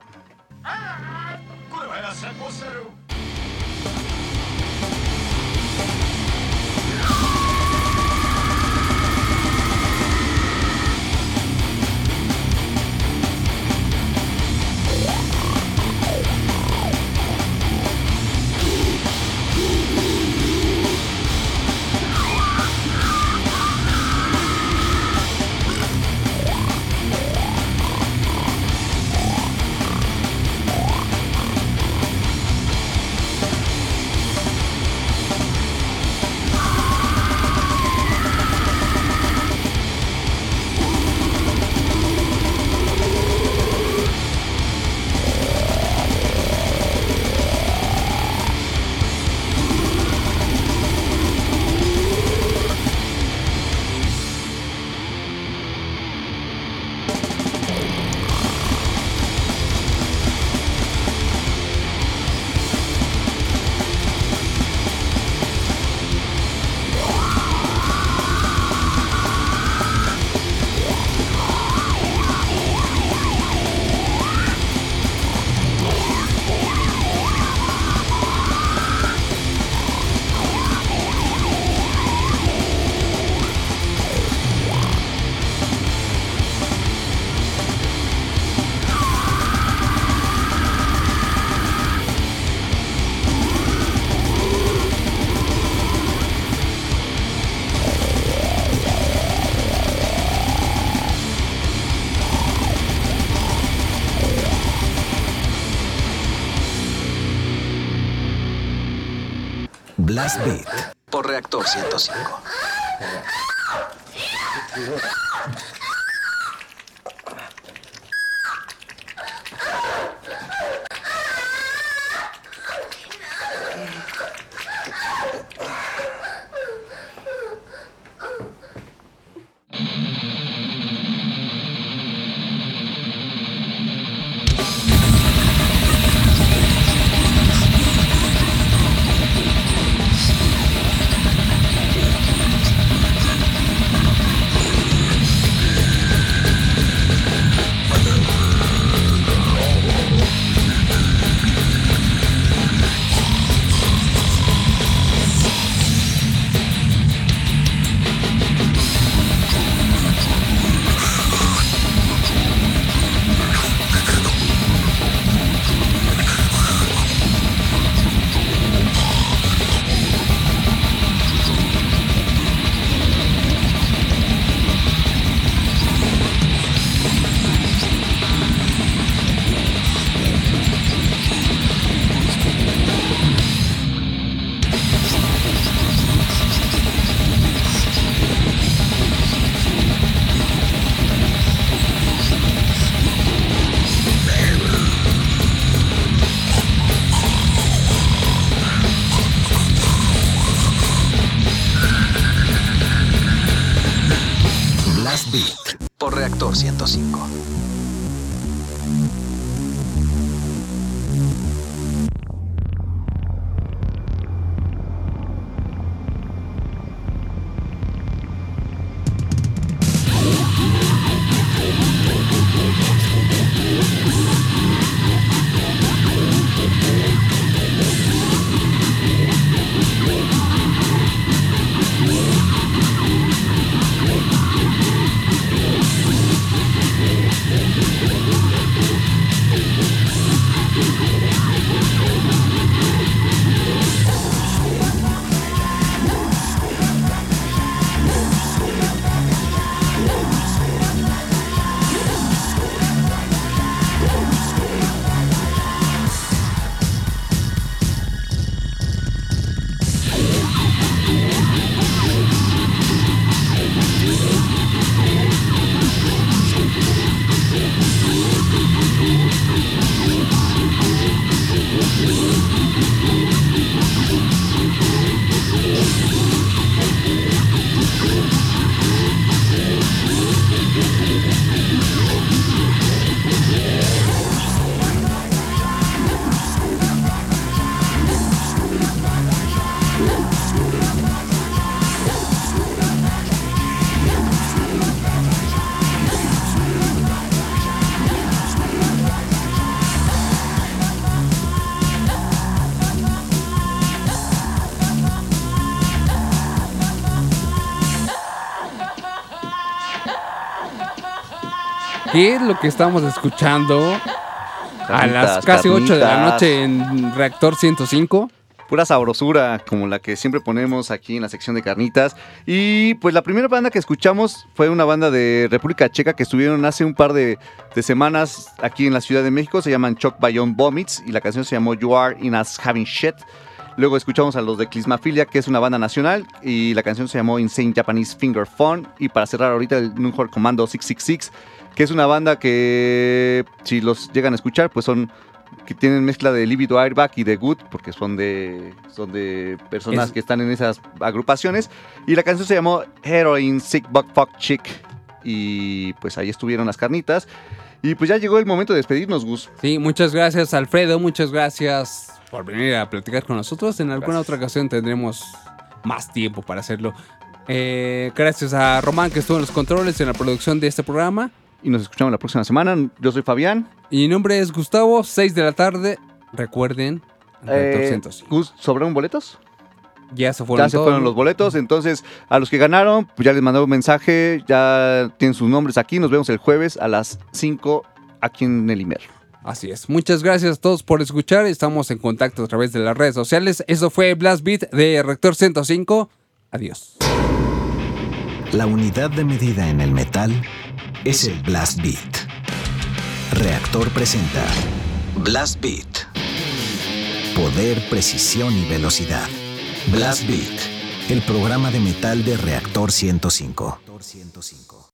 Beat por Reactor 105. Reactor 105.
¿Qué es lo que estamos escuchando a
Carnitas,
las casi 8 de la
carnitas.
noche en Reactor 105?
Pura sabrosura, como la que siempre ponemos aquí en la sección de carnitas. Y pues la primera banda que escuchamos fue una banda de República Checa que estuvieron hace un par de, de semanas aquí en la Ciudad de México. Se llaman Chuck Bayon Vomits y la canción se llamó You Are In Us Having Shit. Luego escuchamos a los de Clismafilia, que es una banda nacional, y la canción se llamó Insane Japanese Finger Fun. Y para cerrar ahorita el Nunhor Commando 666, que es una banda que si los llegan a escuchar, pues son que tienen mezcla de Libido Airbag y de Good, porque son de, son de personas
Es-
que están en esas agrupaciones. Y la canción se llamó Heroin Sick Buck Fuck Chick. Y pues ahí estuvieron las carnitas. Y pues ya llegó el momento de despedirnos, Gus.
Sí, muchas gracias Alfredo, muchas gracias por venir a platicar con nosotros. En alguna otra ocasión tendremos más tiempo para hacerlo. Eh, gracias a Román que estuvo en los controles en la producción de este programa.
Y nos escuchamos la próxima semana. Yo soy Fabián.
Y mi nombre es Gustavo, 6 de la tarde. Recuerden,
Eh,
105.
Gus, ¿sobraron boletos?
ya se fueron
Ya se fueron los boletos, entonces a los que ganaron, pues ya les mandé un mensaje, ya tienen sus nombres aquí, nos vemos el jueves a las 5 aquí en el Imer.
Así es. Muchas gracias a todos por escuchar. Estamos en contacto a través de las redes sociales. Eso fue Blast Beat de Rector 105. Adiós.
La unidad de medida en el metal es el Blast Beat. Reactor presenta Blast Beat. Poder, precisión y velocidad. Blast Beat, el programa de metal de Reactor 105.